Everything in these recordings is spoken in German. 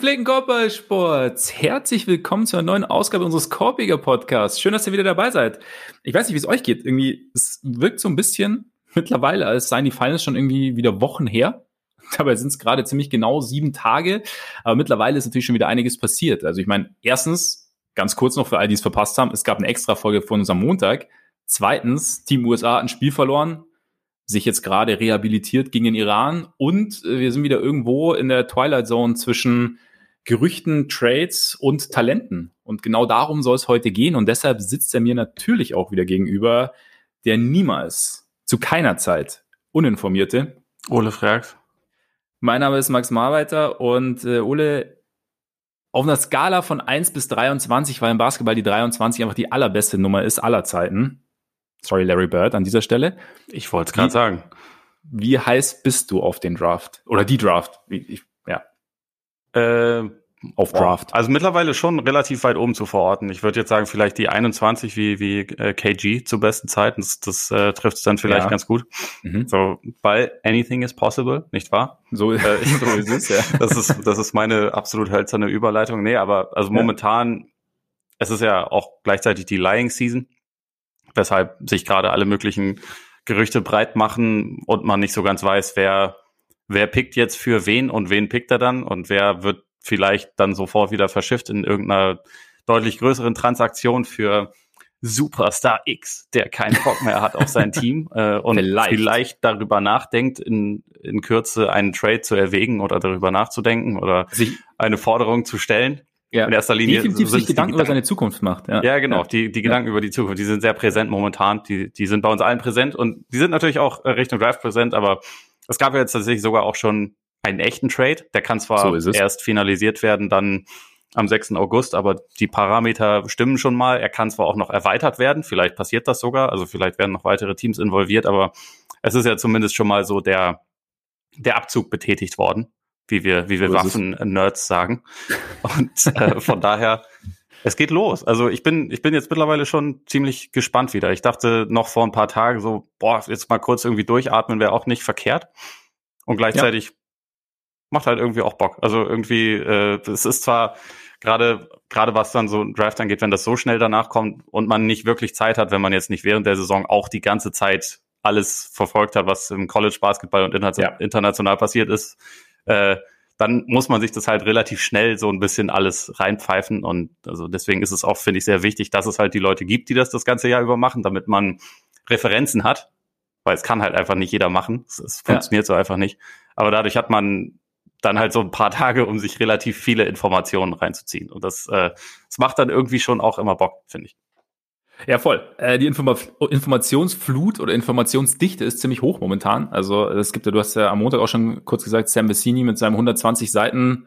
Gepflegten Korbballsports, herzlich willkommen zu einer neuen Ausgabe unseres Korbiger Podcasts. Schön, dass ihr wieder dabei seid. Ich weiß nicht, wie es euch geht. Irgendwie, es wirkt so ein bisschen mittlerweile, als seien die Finals schon irgendwie wieder Wochen her. Dabei sind es gerade ziemlich genau sieben Tage. Aber mittlerweile ist natürlich schon wieder einiges passiert. Also ich meine, erstens, ganz kurz noch für all die es verpasst haben, es gab eine extra Folge von uns am Montag. Zweitens, Team USA hat ein Spiel verloren, sich jetzt gerade rehabilitiert gegen den Iran und äh, wir sind wieder irgendwo in der Twilight Zone zwischen Gerüchten, Trades und Talenten. Und genau darum soll es heute gehen. Und deshalb sitzt er mir natürlich auch wieder gegenüber, der niemals, zu keiner Zeit, uninformierte. Ole fragt. Mein Name ist Max Marweiter und äh, Ole, auf einer Skala von 1 bis 23, weil im Basketball die 23 einfach die allerbeste Nummer ist aller Zeiten. Sorry, Larry Bird an dieser Stelle. Ich wollte es gerade sagen. Wie heiß bist du auf den Draft? Oder die Draft? Ich, ja. Äh, auf Draft. Also mittlerweile schon relativ weit oben zu verorten. Ich würde jetzt sagen, vielleicht die 21 wie, wie äh, KG zu besten Zeiten. Das, das äh, trifft es dann vielleicht ja. ganz gut. Mhm. So, weil anything is possible, nicht wahr? So, äh, so ist es, ja. Das ist, das ist meine absolut hölzerne Überleitung. Nee, aber also momentan, es ist ja auch gleichzeitig die Lying Season weshalb sich gerade alle möglichen Gerüchte breit machen und man nicht so ganz weiß, wer, wer pickt jetzt für wen und wen pickt er dann und wer wird vielleicht dann sofort wieder verschifft in irgendeiner deutlich größeren Transaktion für Superstar X, der keinen Bock mehr hat auf sein Team äh, und vielleicht. vielleicht. darüber nachdenkt, in, in Kürze einen Trade zu erwägen oder darüber nachzudenken oder sich eine Forderung zu stellen ja. in erster Linie definitiv sich Gedanken, über seine Zukunft macht. Ja, ja genau. Ja. Die, die Gedanken ja. über die Zukunft, die sind sehr präsent momentan. Die, die sind bei uns allen präsent und die sind natürlich auch äh, Richtung Draft präsent, aber es gab ja jetzt tatsächlich sogar auch schon einen echten Trade. Der kann zwar so erst finalisiert werden, dann am 6. August, aber die Parameter stimmen schon mal. Er kann zwar auch noch erweitert werden, vielleicht passiert das sogar, also vielleicht werden noch weitere Teams involviert, aber es ist ja zumindest schon mal so der, der Abzug betätigt worden wie wir, wie wir Waffen-Nerds sagen. Und äh, von daher, es geht los. Also ich bin, ich bin jetzt mittlerweile schon ziemlich gespannt wieder. Ich dachte noch vor ein paar Tagen so, boah, jetzt mal kurz irgendwie durchatmen wäre auch nicht verkehrt. Und gleichzeitig ja. Macht halt irgendwie auch Bock. Also irgendwie, äh, es ist zwar gerade gerade was dann so ein Draft angeht, wenn das so schnell danach kommt und man nicht wirklich Zeit hat, wenn man jetzt nicht während der Saison auch die ganze Zeit alles verfolgt hat, was im College Basketball und international ja. passiert ist, äh, dann muss man sich das halt relativ schnell so ein bisschen alles reinpfeifen. Und also deswegen ist es auch, finde ich, sehr wichtig, dass es halt die Leute gibt, die das das ganze Jahr über machen, damit man Referenzen hat. Weil es kann halt einfach nicht jeder machen. Es, es funktioniert ja. so einfach nicht. Aber dadurch hat man dann halt so ein paar Tage, um sich relativ viele Informationen reinzuziehen. Und das, äh, das macht dann irgendwie schon auch immer Bock, finde ich. Ja, voll. Äh, die Informa Informationsflut oder Informationsdichte ist ziemlich hoch momentan. Also es gibt ja, du hast ja am Montag auch schon kurz gesagt, Sam Vecini mit seinem 120 Seiten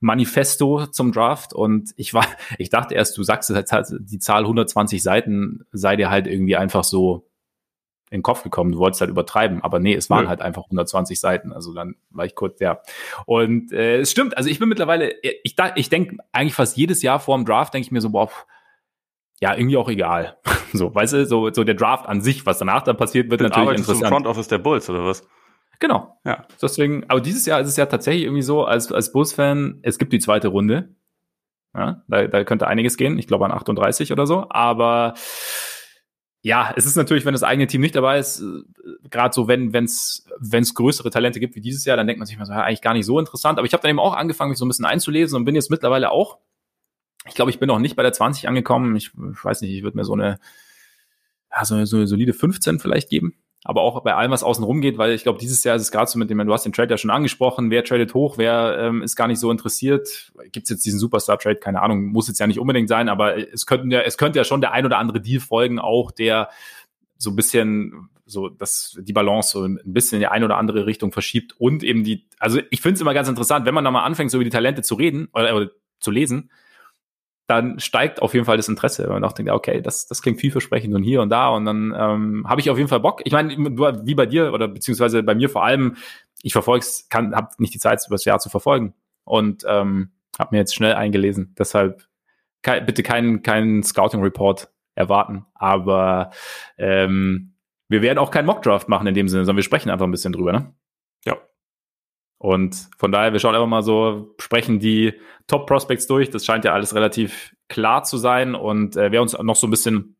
Manifesto zum Draft und ich war, ich dachte erst, du sagst halt, die Zahl 120 Seiten sei dir halt irgendwie einfach so in den Kopf gekommen. Du wolltest halt übertreiben, aber nee, es waren halt einfach 120 Seiten. Also dann war ich kurz, ja. Und äh, es stimmt, also ich bin mittlerweile, ich, ich denke eigentlich fast jedes Jahr vor dem Draft, denke ich mir so, boah, ja, irgendwie auch egal. So, weißt du, so, so der Draft an sich, was danach dann passiert, wird Dann natürlich interessant. Im Front Office der Bulls oder was? Genau. Ja. Deswegen, aber dieses Jahr ist es ja tatsächlich irgendwie so, als, als Bulls-Fan, es gibt die zweite Runde. Ja, da, da könnte einiges gehen. Ich glaube an 38 oder so. Aber ja, es ist natürlich, wenn das eigene Team nicht dabei ist, äh, gerade so, wenn es wenn's größere Talente gibt wie dieses Jahr, dann denkt man sich mal so, ja, eigentlich gar nicht so interessant. Aber ich habe dann eben auch angefangen, mich so ein bisschen einzulesen und bin jetzt mittlerweile auch ich glaube, ich bin noch nicht bei der 20 angekommen. Ich, ich weiß nicht, ich würde mir so eine, ja, so eine, so eine solide 15 vielleicht geben. Aber auch bei allem, was außen rum geht, weil ich glaube, dieses Jahr ist es gerade so mit dem, du hast den Trade ja schon angesprochen, wer tradet hoch, wer ähm, ist gar nicht so interessiert. Gibt es jetzt diesen Superstar-Trade? Keine Ahnung, muss jetzt ja nicht unbedingt sein, aber es könnten ja, es könnte ja schon der ein oder andere Deal folgen, auch der so ein bisschen so dass die Balance so ein bisschen in die eine oder andere Richtung verschiebt und eben die, also ich finde es immer ganz interessant, wenn man da mal anfängt, so über die Talente zu reden oder, oder zu lesen, dann steigt auf jeden Fall das Interesse. Und auch denkt, okay, das, das klingt vielversprechend und hier und da. Und dann ähm, habe ich auf jeden Fall Bock. Ich meine, wie bei dir oder beziehungsweise bei mir vor allem, ich verfolge es, habe nicht die Zeit, über das Jahr zu verfolgen. Und ähm, habe mir jetzt schnell eingelesen. Deshalb ke bitte keinen keinen Scouting-Report erwarten. Aber ähm, wir werden auch keinen Mockdraft machen in dem Sinne, sondern wir sprechen einfach ein bisschen drüber, ne? Ja. Und von daher, wir schauen einfach mal so, sprechen die Top Prospects durch. Das scheint ja alles relativ klar zu sein. Und äh, wer uns noch so ein bisschen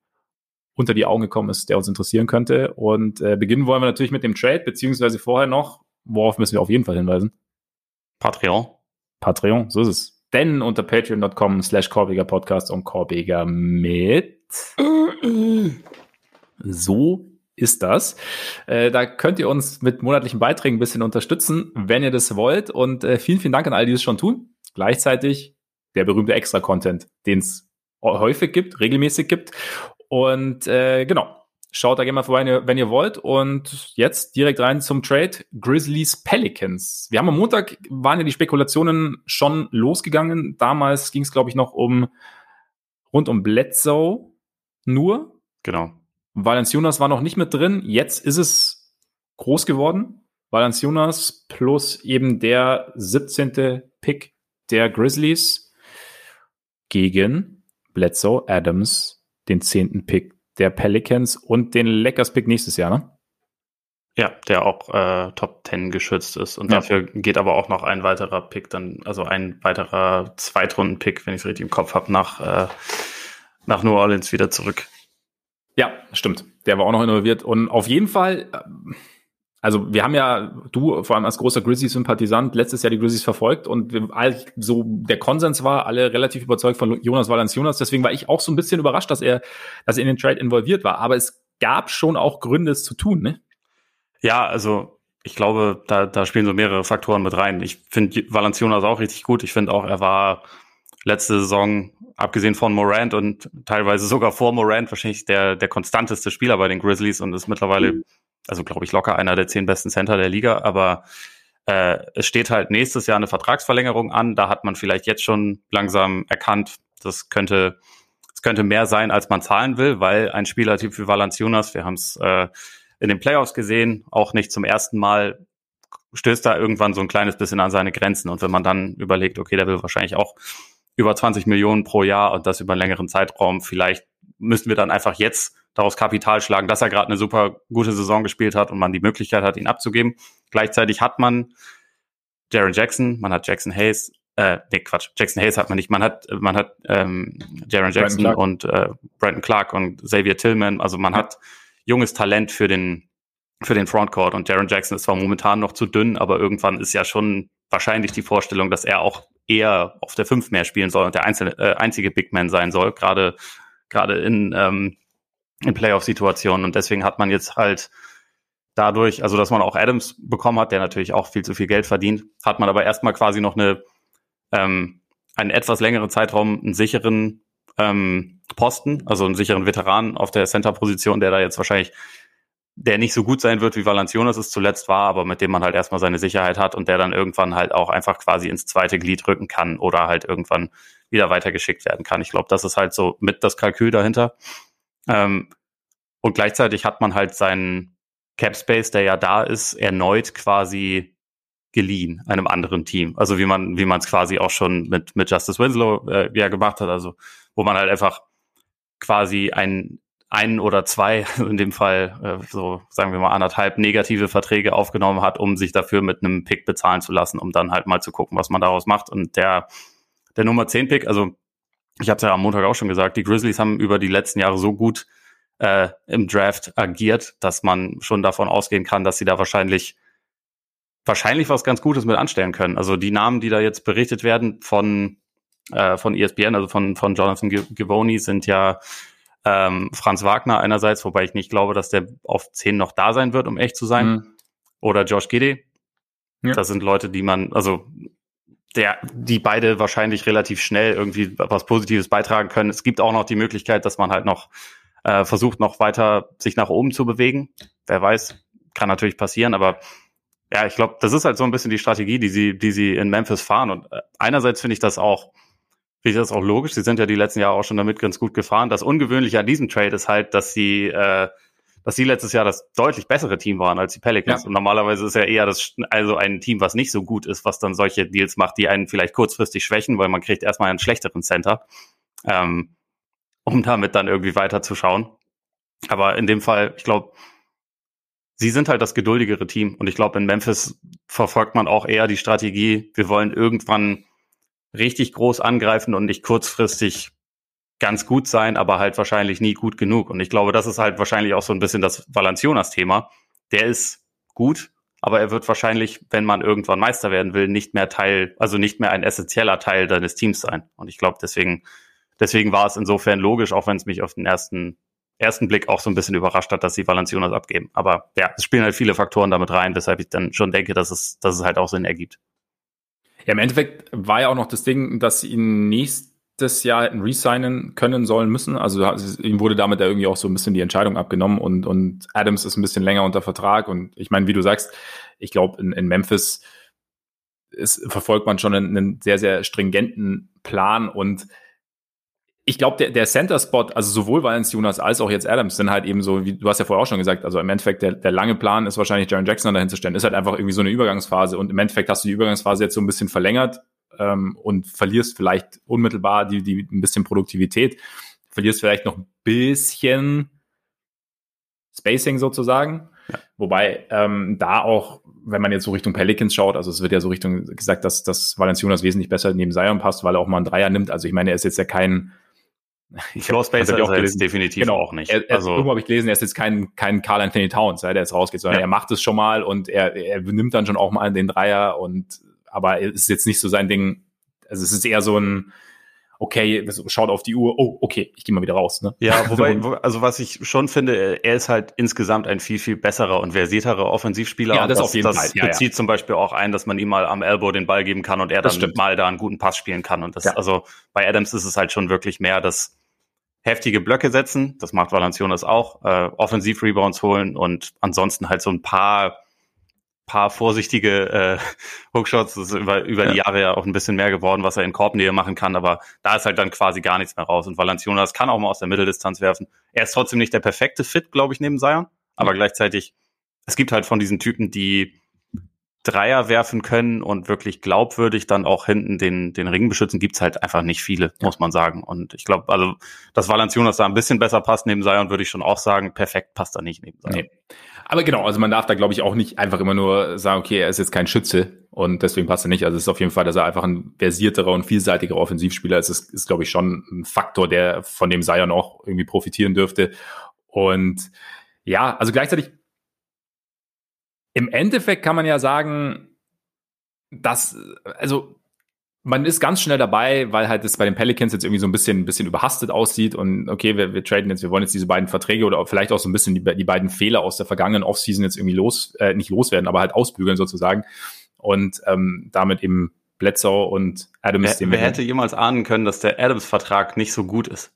unter die Augen gekommen ist, der uns interessieren könnte. Und äh, beginnen wollen wir natürlich mit dem Trade, beziehungsweise vorher noch, worauf müssen wir auf jeden Fall hinweisen? Patreon. Patreon, so ist es. Denn unter patreon.com slash Korbiger Podcast und Korbiger mit so ist das. Äh, da könnt ihr uns mit monatlichen Beiträgen ein bisschen unterstützen, wenn ihr das wollt. Und äh, vielen, vielen Dank an all die es schon tun. Gleichzeitig der berühmte Extra-Content, den es häufig gibt, regelmäßig gibt. Und äh, genau, schaut da gerne mal vorbei, wenn ihr, wenn ihr wollt. Und jetzt direkt rein zum Trade Grizzlies Pelicans. Wir haben am Montag, waren ja die Spekulationen schon losgegangen. Damals ging es, glaube ich, noch um rund um Bledsoe nur. Genau. Valenciunas war noch nicht mit drin. Jetzt ist es groß geworden. Valenciunas plus eben der 17. Pick der Grizzlies gegen Bledsoe Adams, den 10. Pick der Pelicans und den Lakers Pick nächstes Jahr, ne? Ja, der auch äh, Top 10 geschützt ist. Und ja. dafür geht aber auch noch ein weiterer Pick, dann, also ein weiterer Zweitrunden-Pick, wenn ich es richtig im Kopf habe, nach, äh, nach New Orleans wieder zurück. Ja, stimmt. Der war auch noch involviert. Und auf jeden Fall, äh, also wir haben ja, du vor allem als großer Grizzlies-Sympathisant, letztes Jahr die Grizzlies verfolgt und so der Konsens war, alle relativ überzeugt von Jonas Valanciunas. Deswegen war ich auch so ein bisschen überrascht, dass er, dass er in den Trade involviert war. Aber es gab schon auch Gründe, es zu tun, ne? Ja, also ich glaube, da, da spielen so mehrere Faktoren mit rein. Ich finde Valanciunas auch richtig gut. Ich finde auch, er war letzte Saison, abgesehen von Morant und teilweise sogar vor Morant, wahrscheinlich der, der konstanteste Spieler bei den Grizzlies und ist mittlerweile, mhm. also glaube ich, locker einer der zehn besten Center der Liga. Aber äh, es steht halt nächstes Jahr eine Vertragsverlängerung an. Da hat man vielleicht jetzt schon langsam erkannt, das könnte, es könnte mehr sein, als man zahlen will, weil ein Spielertyp wie Valanciunas, wir haben es äh, in den Playoffs gesehen, auch nicht zum ersten Mal stößt da irgendwann so ein kleines bisschen an seine Grenzen. Und wenn man dann überlegt, okay, der will wahrscheinlich auch über 20 Millionen pro Jahr und das über einen längeren Zeitraum. Vielleicht müssten wir dann einfach jetzt daraus Kapital schlagen, dass er gerade eine super gute Saison gespielt hat und man die Möglichkeit hat, ihn abzugeben. Gleichzeitig hat man Jaron Jackson, man hat Jackson Hayes, äh, nee, Quatsch, Jackson Hayes hat man nicht, man hat, man hat ähm, Jaron Jackson und äh, Brandon Clark und Xavier Tillman, also man ja. hat junges Talent für den für den Frontcourt und Jaron Jackson ist zwar momentan noch zu dünn, aber irgendwann ist ja schon wahrscheinlich die Vorstellung, dass er auch eher auf der 5 mehr spielen soll und der einzelne, äh, einzige Big Man sein soll, gerade gerade in, ähm, in Playoff-Situationen. Und deswegen hat man jetzt halt dadurch, also dass man auch Adams bekommen hat, der natürlich auch viel zu viel Geld verdient, hat man aber erstmal quasi noch eine ähm, einen etwas längeren Zeitraum einen sicheren ähm, Posten, also einen sicheren Veteran auf der Center-Position, der da jetzt wahrscheinlich der nicht so gut sein wird, wie Valanciunas es zuletzt war, aber mit dem man halt erstmal seine Sicherheit hat und der dann irgendwann halt auch einfach quasi ins zweite Glied rücken kann oder halt irgendwann wieder weitergeschickt werden kann. Ich glaube, das ist halt so mit das Kalkül dahinter. Ähm, und gleichzeitig hat man halt seinen Cap Space, der ja da ist, erneut quasi geliehen einem anderen Team. Also wie man wie man es quasi auch schon mit mit Justice Winslow äh, ja gemacht hat, also wo man halt einfach quasi ein einen oder zwei, in dem Fall äh, so sagen wir mal anderthalb negative Verträge aufgenommen hat, um sich dafür mit einem Pick bezahlen zu lassen, um dann halt mal zu gucken, was man daraus macht. Und der, der Nummer 10 Pick, also ich habe es ja am Montag auch schon gesagt, die Grizzlies haben über die letzten Jahre so gut äh, im Draft agiert, dass man schon davon ausgehen kann, dass sie da wahrscheinlich wahrscheinlich was ganz Gutes mit anstellen können. Also die Namen, die da jetzt berichtet werden von äh, von ESPN, also von von Jonathan Givoni, sind ja ähm, Franz Wagner einerseits, wobei ich nicht glaube, dass der auf 10 noch da sein wird, um echt zu sein. Mhm. Oder Josh Giddy. Ja. Das sind Leute, die man, also der, die beide wahrscheinlich relativ schnell irgendwie was Positives beitragen können. Es gibt auch noch die Möglichkeit, dass man halt noch äh, versucht, noch weiter sich nach oben zu bewegen. Wer weiß, kann natürlich passieren, aber ja, ich glaube, das ist halt so ein bisschen die Strategie, die sie, die sie in Memphis fahren. Und äh, einerseits finde ich das auch finde ich das auch logisch. Sie sind ja die letzten Jahre auch schon damit ganz gut gefahren. Das Ungewöhnliche an diesem Trade ist halt, dass sie, äh, dass sie letztes Jahr das deutlich bessere Team waren als die Pelicans. Ja. Und normalerweise ist ja eher das, also ein Team, was nicht so gut ist, was dann solche Deals macht, die einen vielleicht kurzfristig schwächen, weil man kriegt erstmal einen schlechteren Center, ähm, um damit dann irgendwie weiterzuschauen. Aber in dem Fall, ich glaube, sie sind halt das geduldigere Team. Und ich glaube, in Memphis verfolgt man auch eher die Strategie, wir wollen irgendwann richtig groß angreifen und nicht kurzfristig ganz gut sein, aber halt wahrscheinlich nie gut genug. Und ich glaube, das ist halt wahrscheinlich auch so ein bisschen das Valanciunas-Thema. Der ist gut, aber er wird wahrscheinlich, wenn man irgendwann Meister werden will, nicht mehr Teil, also nicht mehr ein essentieller Teil deines Teams sein. Und ich glaube, deswegen, deswegen war es insofern logisch, auch wenn es mich auf den ersten, ersten Blick auch so ein bisschen überrascht hat, dass sie Valanciunas abgeben. Aber ja, es spielen halt viele Faktoren damit rein, weshalb ich dann schon denke, dass es, dass es halt auch Sinn ergibt. Ja, im Endeffekt war ja auch noch das Ding, dass sie ihn nächstes Jahr hätten resignen können sollen müssen. Also ihm wurde damit ja irgendwie auch so ein bisschen die Entscheidung abgenommen und, und Adams ist ein bisschen länger unter Vertrag. Und ich meine, wie du sagst, ich glaube, in, in Memphis ist, verfolgt man schon einen, einen sehr, sehr stringenten Plan und ich glaube, der, der Center-Spot, also sowohl Valens Jonas als auch jetzt Adams, sind halt eben so, wie du hast ja vorher auch schon gesagt, also im Endeffekt der, der lange Plan ist wahrscheinlich Jaron Jackson dahin zu stellen, ist halt einfach irgendwie so eine Übergangsphase und im Endeffekt hast du die Übergangsphase jetzt so ein bisschen verlängert ähm, und verlierst vielleicht unmittelbar die, die ein bisschen Produktivität, verlierst vielleicht noch ein bisschen Spacing sozusagen. Ja. Wobei ähm, da auch, wenn man jetzt so Richtung Pelicans schaut, also es wird ja so Richtung gesagt, dass, dass Valenciunas wesentlich besser neben Zion passt, weil er auch mal einen Dreier nimmt. Also ich meine, er ist jetzt ja kein Floor Spacer ist er jetzt definitiv genau. auch nicht. Er, er, also irgendwo habe ich gelesen, er ist jetzt kein, kein Carl Anthony Towns, der jetzt rausgeht, sondern ja. er macht es schon mal und er, er nimmt dann schon auch mal den Dreier und aber es ist jetzt nicht so sein Ding. Also es ist eher so ein okay, schaut auf die Uhr, oh, okay, ich gehe mal wieder raus. Ne? Ja, wobei, also was ich schon finde, er ist halt insgesamt ein viel, viel besserer und versierterer Offensivspieler. Ja, das, das auf jeden das Fall. Ja, bezieht ja. zum Beispiel auch ein, dass man ihm mal am Elbow den Ball geben kann und er dann mal da einen guten Pass spielen kann. Und das, ja. also bei Adams ist es halt schon wirklich mehr das heftige Blöcke setzen. Das macht Valanciunas auch. Äh, Offensiv-Rebounds holen und ansonsten halt so ein paar paar vorsichtige äh, Hookshots. Das ist über, über ja. die Jahre ja auch ein bisschen mehr geworden, was er in Korbnähe machen kann, aber da ist halt dann quasi gar nichts mehr raus. Und Valanciunas kann auch mal aus der Mitteldistanz werfen. Er ist trotzdem nicht der perfekte Fit, glaube ich, neben Zion, aber mhm. gleichzeitig, es gibt halt von diesen Typen, die Dreier werfen können und wirklich glaubwürdig dann auch hinten den, den Ring beschützen, gibt's halt einfach nicht viele, muss man sagen. Und ich glaube, also, dass Valanciunas da ein bisschen besser passt neben Zion, würde ich schon auch sagen. Perfekt passt er nicht neben Zion. Nee. Aber genau, also man darf da, glaube ich, auch nicht einfach immer nur sagen, okay, er ist jetzt kein Schütze und deswegen passt er nicht. Also es ist auf jeden Fall, dass er einfach ein versierterer und vielseitigerer Offensivspieler ist. Das ist, glaube ich, schon ein Faktor, der von dem Zion auch irgendwie profitieren dürfte. Und ja, also gleichzeitig im Endeffekt kann man ja sagen, dass, also man ist ganz schnell dabei, weil halt es bei den Pelicans jetzt irgendwie so ein bisschen, ein bisschen überhastet aussieht und okay, wir, wir traden jetzt, wir wollen jetzt diese beiden Verträge oder vielleicht auch so ein bisschen die, die beiden Fehler aus der vergangenen Offseason jetzt irgendwie los, äh, nicht loswerden, aber halt ausbügeln sozusagen und ähm, damit eben Bledsoe und Adams. Wer, wer hätte jemals ahnen können, dass der Adams-Vertrag nicht so gut ist?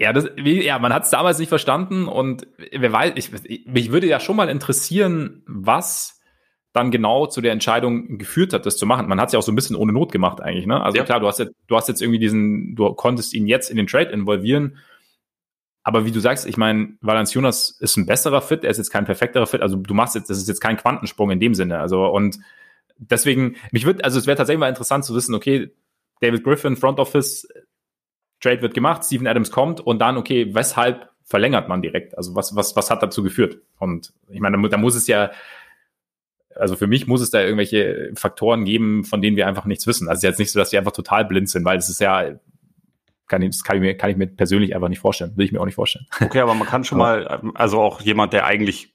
Ja, das, wie, ja, man hat es damals nicht verstanden und wer weiß, ich, mich würde ja schon mal interessieren, was dann genau zu der Entscheidung geführt hat, das zu machen. Man hat es ja auch so ein bisschen ohne Not gemacht eigentlich, ne? Also ja. klar, du hast jetzt, du hast jetzt irgendwie diesen, du konntest ihn jetzt in den Trade involvieren, aber wie du sagst, ich meine, Valanciunas ist ein besserer Fit, er ist jetzt kein perfekterer Fit, also du machst jetzt, das ist jetzt kein Quantensprung in dem Sinne, also und deswegen, mich würde, also es wäre tatsächlich mal interessant zu wissen, okay, David Griffin, Front Office, Trade wird gemacht, Steven Adams kommt und dann, okay, weshalb verlängert man direkt? Also was, was, was hat dazu geführt? Und ich meine, da, da muss es ja, also für mich muss es da irgendwelche Faktoren geben, von denen wir einfach nichts wissen. Also es ist jetzt nicht so, dass die einfach total blind sind, weil es ist ja, kann ich, das kann ich, mir, kann ich mir persönlich einfach nicht vorstellen. Will ich mir auch nicht vorstellen. Okay, aber man kann schon mal, also auch jemand, der eigentlich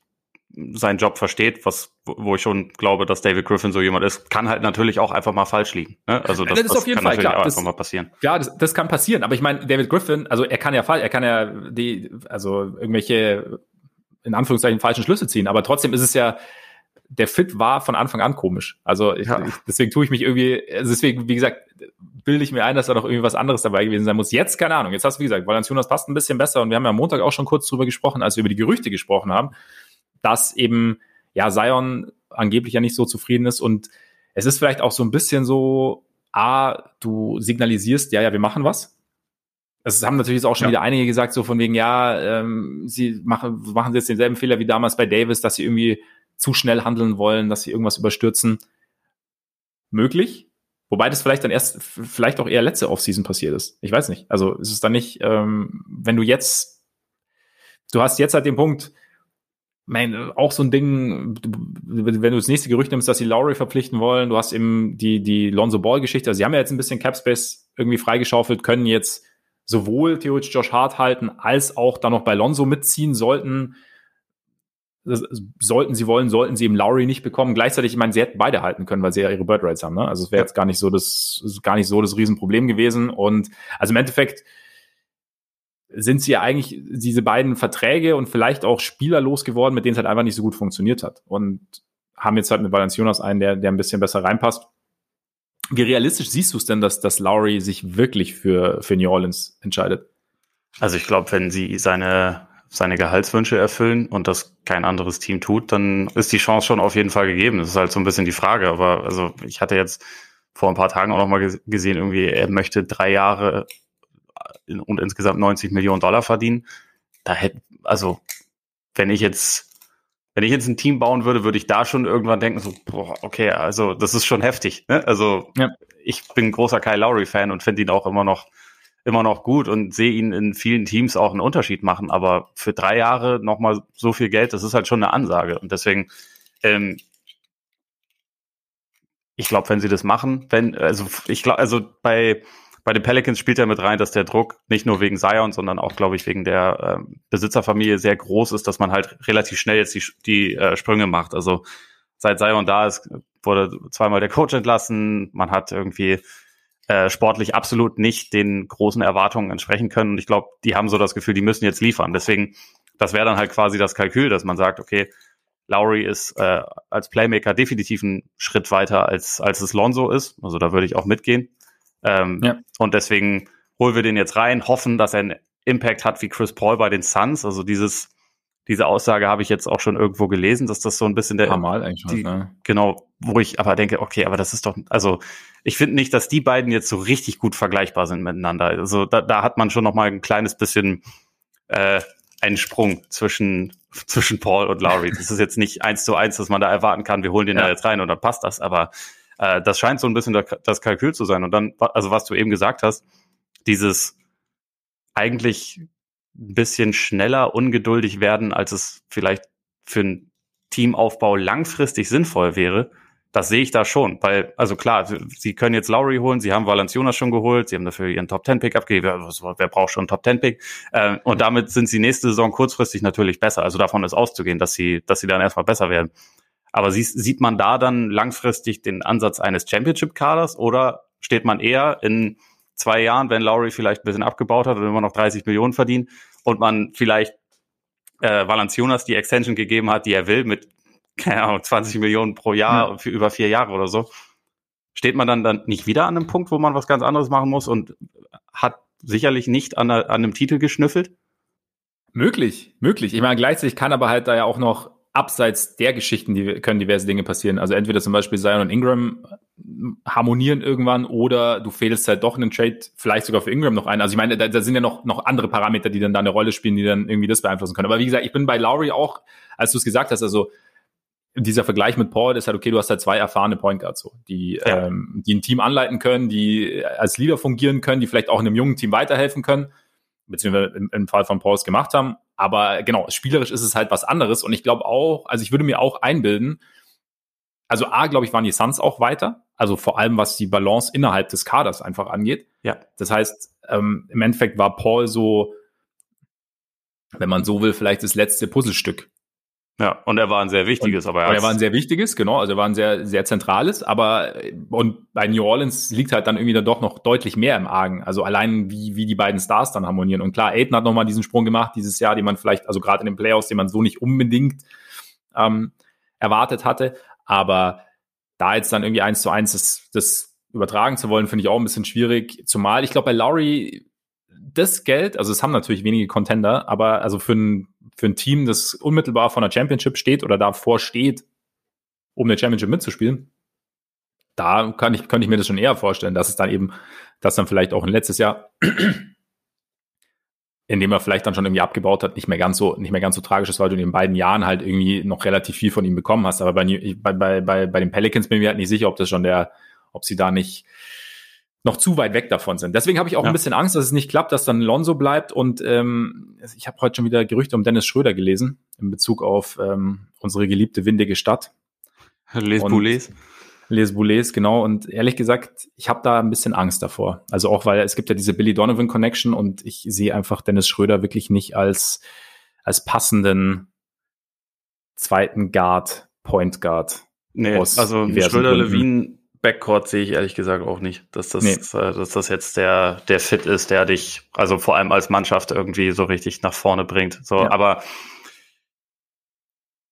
seinen Job versteht, was wo ich schon glaube, dass David Griffin so jemand ist, kann halt natürlich auch einfach mal falsch liegen. Ne? Also das, das ist auf jeden Fall klar. Das, einfach mal passieren. Ja, das, das kann passieren. Aber ich meine, David Griffin, also er kann ja er kann ja die, also irgendwelche in Anführungszeichen falschen Schlüsse ziehen. Aber trotzdem ist es ja der Fit war von Anfang an komisch. Also ich, ja. ich, deswegen tue ich mich irgendwie, also deswegen, wie gesagt, bilde ich mir ein, dass da noch irgendwie was anderes dabei gewesen sein muss. Jetzt, keine Ahnung, jetzt hast du, wie gesagt, Valanciunas passt ein bisschen besser und wir haben ja am Montag auch schon kurz drüber gesprochen, als wir über die Gerüchte gesprochen haben dass eben ja Zion angeblich ja nicht so zufrieden ist und es ist vielleicht auch so ein bisschen so, a, du signalisierst, ja, ja, wir machen was. Es haben natürlich jetzt auch schon ja. wieder einige gesagt, so von wegen, ja, ähm, sie machen, machen jetzt denselben Fehler wie damals bei Davis, dass sie irgendwie zu schnell handeln wollen, dass sie irgendwas überstürzen. Möglich. Wobei das vielleicht dann erst, vielleicht auch eher letzte Offseason passiert ist. Ich weiß nicht. Also ist es dann nicht, ähm, wenn du jetzt, du hast jetzt halt den Punkt, mein, auch so ein Ding, wenn du das nächste Gerücht nimmst, dass sie Lowry verpflichten wollen, du hast eben die, die Lonzo Ball-Geschichte, also sie haben ja jetzt ein bisschen Capspace irgendwie freigeschaufelt, können jetzt sowohl theoretisch Josh Hart halten, als auch dann noch bei Lonzo mitziehen sollten. Das, sollten sie wollen, sollten sie eben Lowry nicht bekommen. Gleichzeitig, ich meine, sie hätten beide halten können, weil sie ja ihre Bird Rights haben. Ne? Also es wäre jetzt gar nicht so das, gar nicht so das Riesenproblem gewesen. Und also im Endeffekt sind sie ja eigentlich diese beiden Verträge und vielleicht auch Spieler losgeworden, mit denen es halt einfach nicht so gut funktioniert hat. Und haben jetzt halt mit Valenciunas einen, der, der ein bisschen besser reinpasst. Wie realistisch siehst du es denn, dass, dass Lowry sich wirklich für, für New Orleans entscheidet? Also ich glaube, wenn sie seine, seine Gehaltswünsche erfüllen und das kein anderes Team tut, dann ist die Chance schon auf jeden Fall gegeben. Das ist halt so ein bisschen die Frage. Aber also ich hatte jetzt vor ein paar Tagen auch noch mal gesehen, irgendwie, er möchte drei Jahre und insgesamt 90 Millionen Dollar verdienen. Da hätte, also, wenn ich jetzt, wenn ich jetzt ein Team bauen würde, würde ich da schon irgendwann denken, so, boah, okay, also das ist schon heftig. Ne? Also ja. ich bin großer Kyle Lowry-Fan und finde ihn auch immer noch, immer noch gut und sehe ihn in vielen Teams auch einen Unterschied machen. Aber für drei Jahre nochmal so viel Geld, das ist halt schon eine Ansage. Und deswegen, ähm, ich glaube, wenn sie das machen, wenn, also ich glaube, also bei bei den Pelicans spielt er mit rein, dass der Druck nicht nur wegen Zion, sondern auch, glaube ich, wegen der äh, Besitzerfamilie sehr groß ist, dass man halt relativ schnell jetzt die, die äh, Sprünge macht. Also seit Zion da ist, wurde zweimal der Coach entlassen. Man hat irgendwie äh, sportlich absolut nicht den großen Erwartungen entsprechen können. Und ich glaube, die haben so das Gefühl, die müssen jetzt liefern. Deswegen, das wäre dann halt quasi das Kalkül, dass man sagt, okay, Lowry ist äh, als Playmaker definitiv ein Schritt weiter, als, als es Lonzo ist. Also da würde ich auch mitgehen. Ähm, ja. Und deswegen holen wir den jetzt rein, hoffen, dass er einen Impact hat wie Chris Paul bei den Suns. Also dieses, diese Aussage habe ich jetzt auch schon irgendwo gelesen, dass das so ein bisschen der. Normal eigentlich die, ne? Genau, wo ich aber denke, okay, aber das ist doch, also ich finde nicht, dass die beiden jetzt so richtig gut vergleichbar sind miteinander. Also da, da hat man schon noch mal ein kleines bisschen äh, einen Sprung zwischen zwischen Paul und Lowry. Das ist jetzt nicht eins zu eins, dass man da erwarten kann, wir holen den ja. da jetzt rein und dann passt das, aber äh, das scheint so ein bisschen das Kalkül zu sein. Und dann, also was du eben gesagt hast, dieses eigentlich ein bisschen schneller ungeduldig werden, als es vielleicht für einen Teamaufbau langfristig sinnvoll wäre, das sehe ich da schon, weil, also klar, sie können jetzt Lowry holen, sie haben Valanciunas schon geholt, sie haben dafür ihren Top 10 Pick abgegeben, wer, braucht schon einen Top 10 Pick? Äh, und damit sind sie nächste Saison kurzfristig natürlich besser. Also davon ist auszugehen, dass sie, dass sie dann erstmal besser werden. Aber sie, sieht man da dann langfristig den Ansatz eines Championship-Kaders oder steht man eher in zwei Jahren, wenn Lowry vielleicht ein bisschen abgebaut hat und immer noch 30 Millionen verdient und man vielleicht äh, Valanciunas die Extension gegeben hat, die er will, mit keine Ahnung, 20 Millionen pro Jahr ja. für über vier Jahre oder so, steht man dann, dann nicht wieder an einem Punkt, wo man was ganz anderes machen muss und hat sicherlich nicht an, an einem Titel geschnüffelt? Möglich, möglich. Ich meine, gleichzeitig kann aber halt da ja auch noch abseits der Geschichten die, können diverse Dinge passieren. Also entweder zum Beispiel Zion und Ingram harmonieren irgendwann oder du fehlst halt doch einen Trade, vielleicht sogar für Ingram noch ein. Also ich meine, da, da, sind ja noch, noch andere Parameter, die dann da eine Rolle spielen, die dann irgendwie das beeinflussen können. Aber wie gesagt, ich bin bei Lowry auch, als du es gesagt hast, also dieser Vergleich mit Paul ist halt, okay, du hast halt zwei erfahrene Point Guards, so, die, ja. ähm, die ein Team anleiten können, die als Leader fungieren können, die vielleicht auch in einem jungen Team weiterhelfen können, beziehungsweise im, im Fall von Pauls gemacht haben. Aber genau, spielerisch ist es halt was anderes. Und ich glaube auch, also ich würde mir auch einbilden, also A, glaube ich, waren die Suns auch weiter. Also vor allem, was die Balance innerhalb des Kaders einfach angeht. Ja. Das heißt, ähm, im Endeffekt war Paul so, wenn man so will, vielleicht das letzte Puzzlestück ja, und er war ein sehr wichtiges, und, aber er, er war ein sehr wichtiges, genau, also er war ein sehr, sehr zentrales, aber und bei New Orleans liegt halt dann irgendwie dann doch noch deutlich mehr im Argen. Also allein wie, wie die beiden Stars dann harmonieren. Und klar, Aiden hat nochmal diesen Sprung gemacht dieses Jahr, den man vielleicht, also gerade in den Playoffs, den man so nicht unbedingt ähm, erwartet hatte. Aber da jetzt dann irgendwie eins zu eins das, das übertragen zu wollen, finde ich auch ein bisschen schwierig. Zumal ich glaube, bei Lowry das Geld, also es haben natürlich wenige Contender, aber also für ein für ein Team, das unmittelbar vor einer Championship steht oder davor steht, um eine Championship mitzuspielen, da kann ich, könnte ich mir das schon eher vorstellen, dass es dann eben, dass dann vielleicht auch ein letztes Jahr, in dem er vielleicht dann schon irgendwie abgebaut hat, nicht mehr ganz so, nicht mehr ganz so tragisch ist, weil du in den beiden Jahren halt irgendwie noch relativ viel von ihm bekommen hast. Aber bei, bei, bei, bei, den Pelicans bin ich mir halt nicht sicher, ob das schon der, ob sie da nicht noch zu weit weg davon sind. Deswegen habe ich auch ja. ein bisschen Angst, dass es nicht klappt, dass dann Lonzo bleibt. Und ähm, ich habe heute schon wieder Gerüchte um Dennis Schröder gelesen in Bezug auf ähm, unsere geliebte windige Stadt. Les Boulets. Les Boulets, genau. Und ehrlich gesagt, ich habe da ein bisschen Angst davor. Also auch, weil es gibt ja diese Billy Donovan Connection und ich sehe einfach Dennis Schröder wirklich nicht als, als passenden zweiten Guard, Point Guard. Nee, also Schröder-Levine Backcourt sehe ich ehrlich gesagt auch nicht, dass das, nee. äh, dass das jetzt der, der Fit ist, der dich, also vor allem als Mannschaft irgendwie so richtig nach vorne bringt. So, ja. aber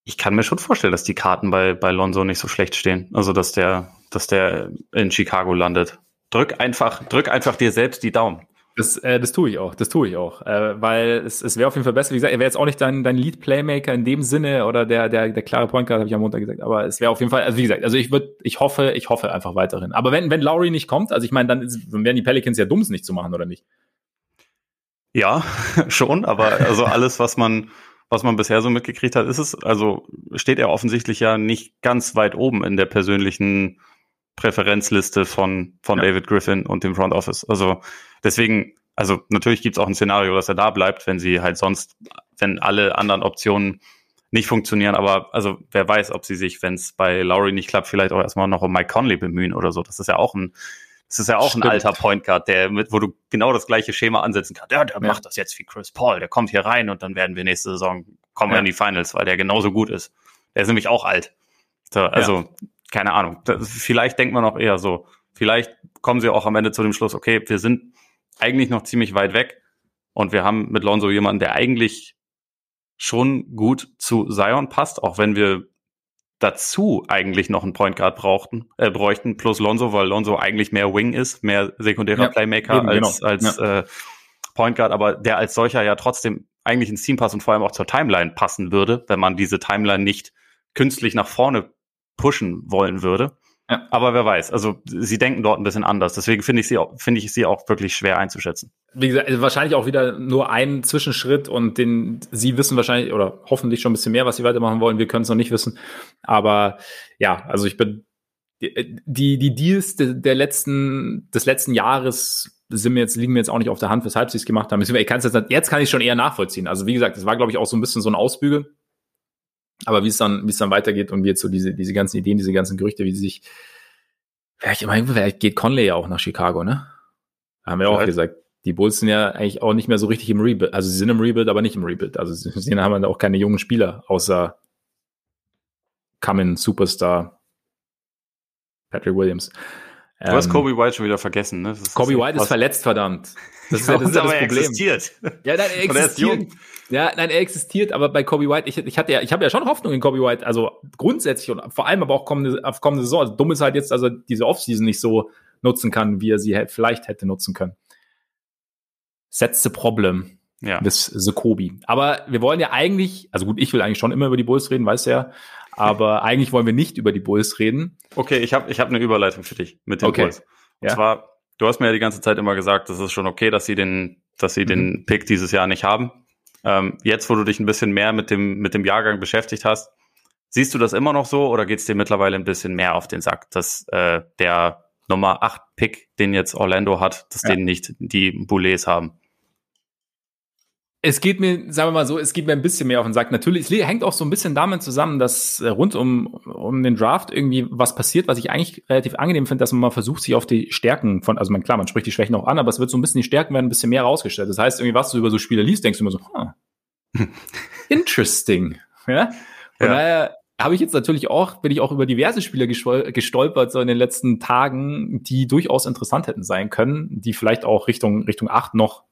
ich kann mir schon vorstellen, dass die Karten bei, bei Lonzo nicht so schlecht stehen. Also, dass der, dass der in Chicago landet. Drück einfach, drück einfach dir selbst die Daumen. Das, äh, das tue ich auch, das tue ich auch, äh, weil es, es wäre auf jeden Fall besser. Wie gesagt, er wäre jetzt auch nicht dein, dein Lead-Playmaker in dem Sinne oder der, der, der klare Point Guard, habe ich am Montag gesagt, aber es wäre auf jeden Fall, also wie gesagt, also ich würde, ich hoffe, ich hoffe einfach weiterhin. Aber wenn, wenn Lowry nicht kommt, also ich meine, dann, dann wären die Pelicans ja dumm, es nicht zu machen, oder nicht? Ja, schon, aber also alles, was man, was man bisher so mitgekriegt hat, ist es, also steht er offensichtlich ja nicht ganz weit oben in der persönlichen Präferenzliste von, von ja. David Griffin und dem Front Office. Also deswegen, also natürlich gibt es auch ein Szenario, dass er da bleibt, wenn sie halt sonst, wenn alle anderen Optionen nicht funktionieren, aber also wer weiß, ob sie sich, wenn es bei Lowry nicht klappt, vielleicht auch erstmal noch um Mike Conley bemühen oder so. Das ist ja auch ein, das ist ja auch Stimmt. ein alter Point Guard, der mit, wo du genau das gleiche Schema ansetzen kannst. Ja, der ja. macht das jetzt wie Chris Paul, der kommt hier rein und dann werden wir nächste Saison kommen ja. wir in die Finals, weil der genauso gut ist. Der ist nämlich auch alt. So, also ja keine Ahnung. Das, vielleicht denkt man auch eher so. Vielleicht kommen sie auch am Ende zu dem Schluss, okay, wir sind eigentlich noch ziemlich weit weg und wir haben mit Lonzo jemanden, der eigentlich schon gut zu Zion passt, auch wenn wir dazu eigentlich noch einen Point Guard brauchten, äh, bräuchten, plus Lonzo, weil Lonzo eigentlich mehr Wing ist, mehr sekundärer ja, Playmaker eben, als, genau. als ja. äh, Point Guard, aber der als solcher ja trotzdem eigentlich ins Team passt und vor allem auch zur Timeline passen würde, wenn man diese Timeline nicht künstlich nach vorne pushen wollen würde. Ja. Aber wer weiß, also sie denken dort ein bisschen anders. Deswegen finde ich sie auch, finde ich sie auch wirklich schwer einzuschätzen. Wie gesagt, also wahrscheinlich auch wieder nur ein Zwischenschritt und den sie wissen wahrscheinlich oder hoffentlich schon ein bisschen mehr, was sie weitermachen wollen. Wir können es noch nicht wissen. Aber ja, also ich bin die, die Deals der letzten, des letzten Jahres sind mir jetzt, liegen mir jetzt auch nicht auf der Hand, weshalb sie es gemacht haben. Ich kann jetzt, jetzt kann ich schon eher nachvollziehen. Also wie gesagt, das war, glaube ich, auch so ein bisschen so ein Ausbügel. Aber wie es dann, wie es dann weitergeht und wie jetzt so diese, diese ganzen Ideen, diese ganzen Gerüchte, wie sie sich, vielleicht, immer, vielleicht geht Conley ja auch nach Chicago, ne? Haben wir auch gesagt. Die Bulls sind ja eigentlich auch nicht mehr so richtig im Rebuild. Also sie sind im Rebuild, aber nicht im Rebuild. Also sie, sie haben halt auch keine jungen Spieler, außer Coming Superstar Patrick Williams. Du hast ähm, Kobe White schon wieder vergessen, ne? Kobe White ist verletzt, verdammt. Das ist ja, das, ist ja das Problem. existiert. Ja, nein, er existiert. Ja, nein, er existiert, aber bei Kobe White, ich, ich hatte ja, ich habe ja schon Hoffnung in Kobe White, also grundsätzlich und vor allem aber auch kommende, auf kommende Saison. Also dumm ist halt jetzt, dass er diese Offseason nicht so nutzen kann, wie er sie vielleicht hätte nutzen können. That's the problem. Ja. Das the Kobe. Aber wir wollen ja eigentlich, also gut, ich will eigentlich schon immer über die Bulls reden, weißt du ja. Aber eigentlich wollen wir nicht über die Bulls reden. Okay, ich habe ich hab eine Überleitung für dich mit den okay. Bulls. Und ja. zwar, du hast mir ja die ganze Zeit immer gesagt, das ist schon okay, dass sie den, dass sie mhm. den Pick dieses Jahr nicht haben. Ähm, jetzt, wo du dich ein bisschen mehr mit dem, mit dem Jahrgang beschäftigt hast, siehst du das immer noch so oder geht es dir mittlerweile ein bisschen mehr auf den Sack, dass äh, der Nummer 8 Pick, den jetzt Orlando hat, dass ja. den nicht die Boulets haben? Es geht mir, sagen wir mal so, es geht mir ein bisschen mehr auf den Sack. Natürlich, es hängt auch so ein bisschen damit zusammen, dass äh, rund um, um den Draft irgendwie was passiert, was ich eigentlich relativ angenehm finde, dass man mal versucht, sich auf die Stärken von, also man, klar, man spricht die Schwächen auch an, aber es wird so ein bisschen, die Stärken werden ein bisschen mehr rausgestellt. Das heißt, irgendwie, was du über so Spiele liest, denkst du immer so, huh, interesting. Ja? Von ja. daher habe ich jetzt natürlich auch, bin ich auch über diverse Spiele gestolpert, so in den letzten Tagen, die durchaus interessant hätten sein können, die vielleicht auch Richtung, Richtung 8 noch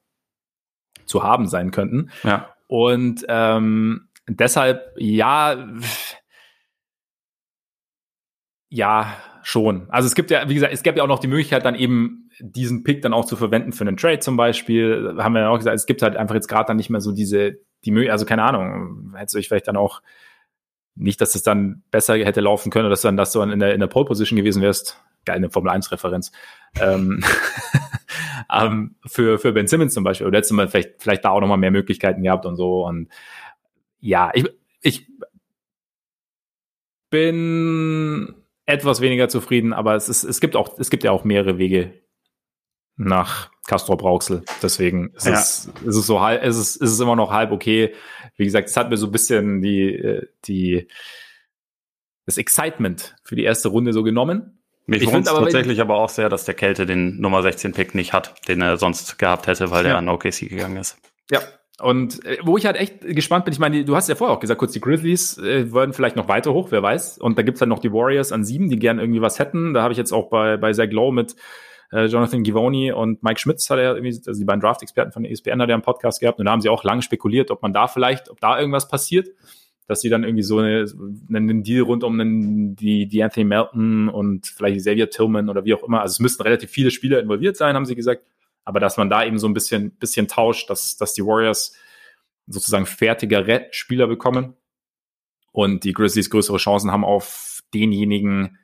zu haben sein könnten. Ja. Und ähm, deshalb, ja, ja, schon. Also es gibt ja, wie gesagt, es gäbe ja auch noch die Möglichkeit, dann eben diesen Pick dann auch zu verwenden für einen Trade zum Beispiel. Haben wir ja auch gesagt, es gibt halt einfach jetzt gerade dann nicht mehr so diese, die Möglichkeit, also keine Ahnung, hätte euch vielleicht dann auch nicht, dass es dann besser hätte laufen können, oder dass dann, dass du dann in der, in der Pole Position gewesen wärst. Geil, eine Formel 1 Referenz. ähm, ähm, für, für Ben Simmons zum Beispiel. Oder du mal vielleicht, vielleicht da auch nochmal mehr Möglichkeiten gehabt und so. Und ja, ich, ich bin etwas weniger zufrieden, aber es ist, es gibt auch, es gibt ja auch mehrere Wege, nach Castro Brauxel. Deswegen ist, ja. es, ist es so halb, ist es, ist es immer noch halb okay. Wie gesagt, es hat mir so ein bisschen die, äh, die, das Excitement für die erste Runde so genommen. Mich wundert tatsächlich aber auch sehr, dass der Kälte den Nummer 16 Pick nicht hat, den er sonst gehabt hätte, weil ja. der an OKC gegangen ist. Ja, und äh, wo ich halt echt gespannt bin, ich meine, du hast ja vorher auch gesagt, kurz die Grizzlies äh, würden vielleicht noch weiter hoch, wer weiß. Und da gibt's dann noch die Warriors an sieben, die gern irgendwie was hätten. Da habe ich jetzt auch bei, bei Zach Lowe mit äh, Jonathan Givoni und Mike Schmitz hat er irgendwie, also die beiden Draft-Experten von der ESPN hat er einen Podcast gehabt und da haben sie auch lange spekuliert, ob man da vielleicht, ob da irgendwas passiert, dass sie dann irgendwie so eine, einen Deal rund um einen, die, die Anthony Melton und vielleicht Xavier Tillman oder wie auch immer, also es müssten relativ viele Spieler involviert sein, haben sie gesagt, aber dass man da eben so ein bisschen, bisschen tauscht, dass, dass die Warriors sozusagen fertigere Spieler bekommen und die Grizzlies größere Chancen haben auf denjenigen,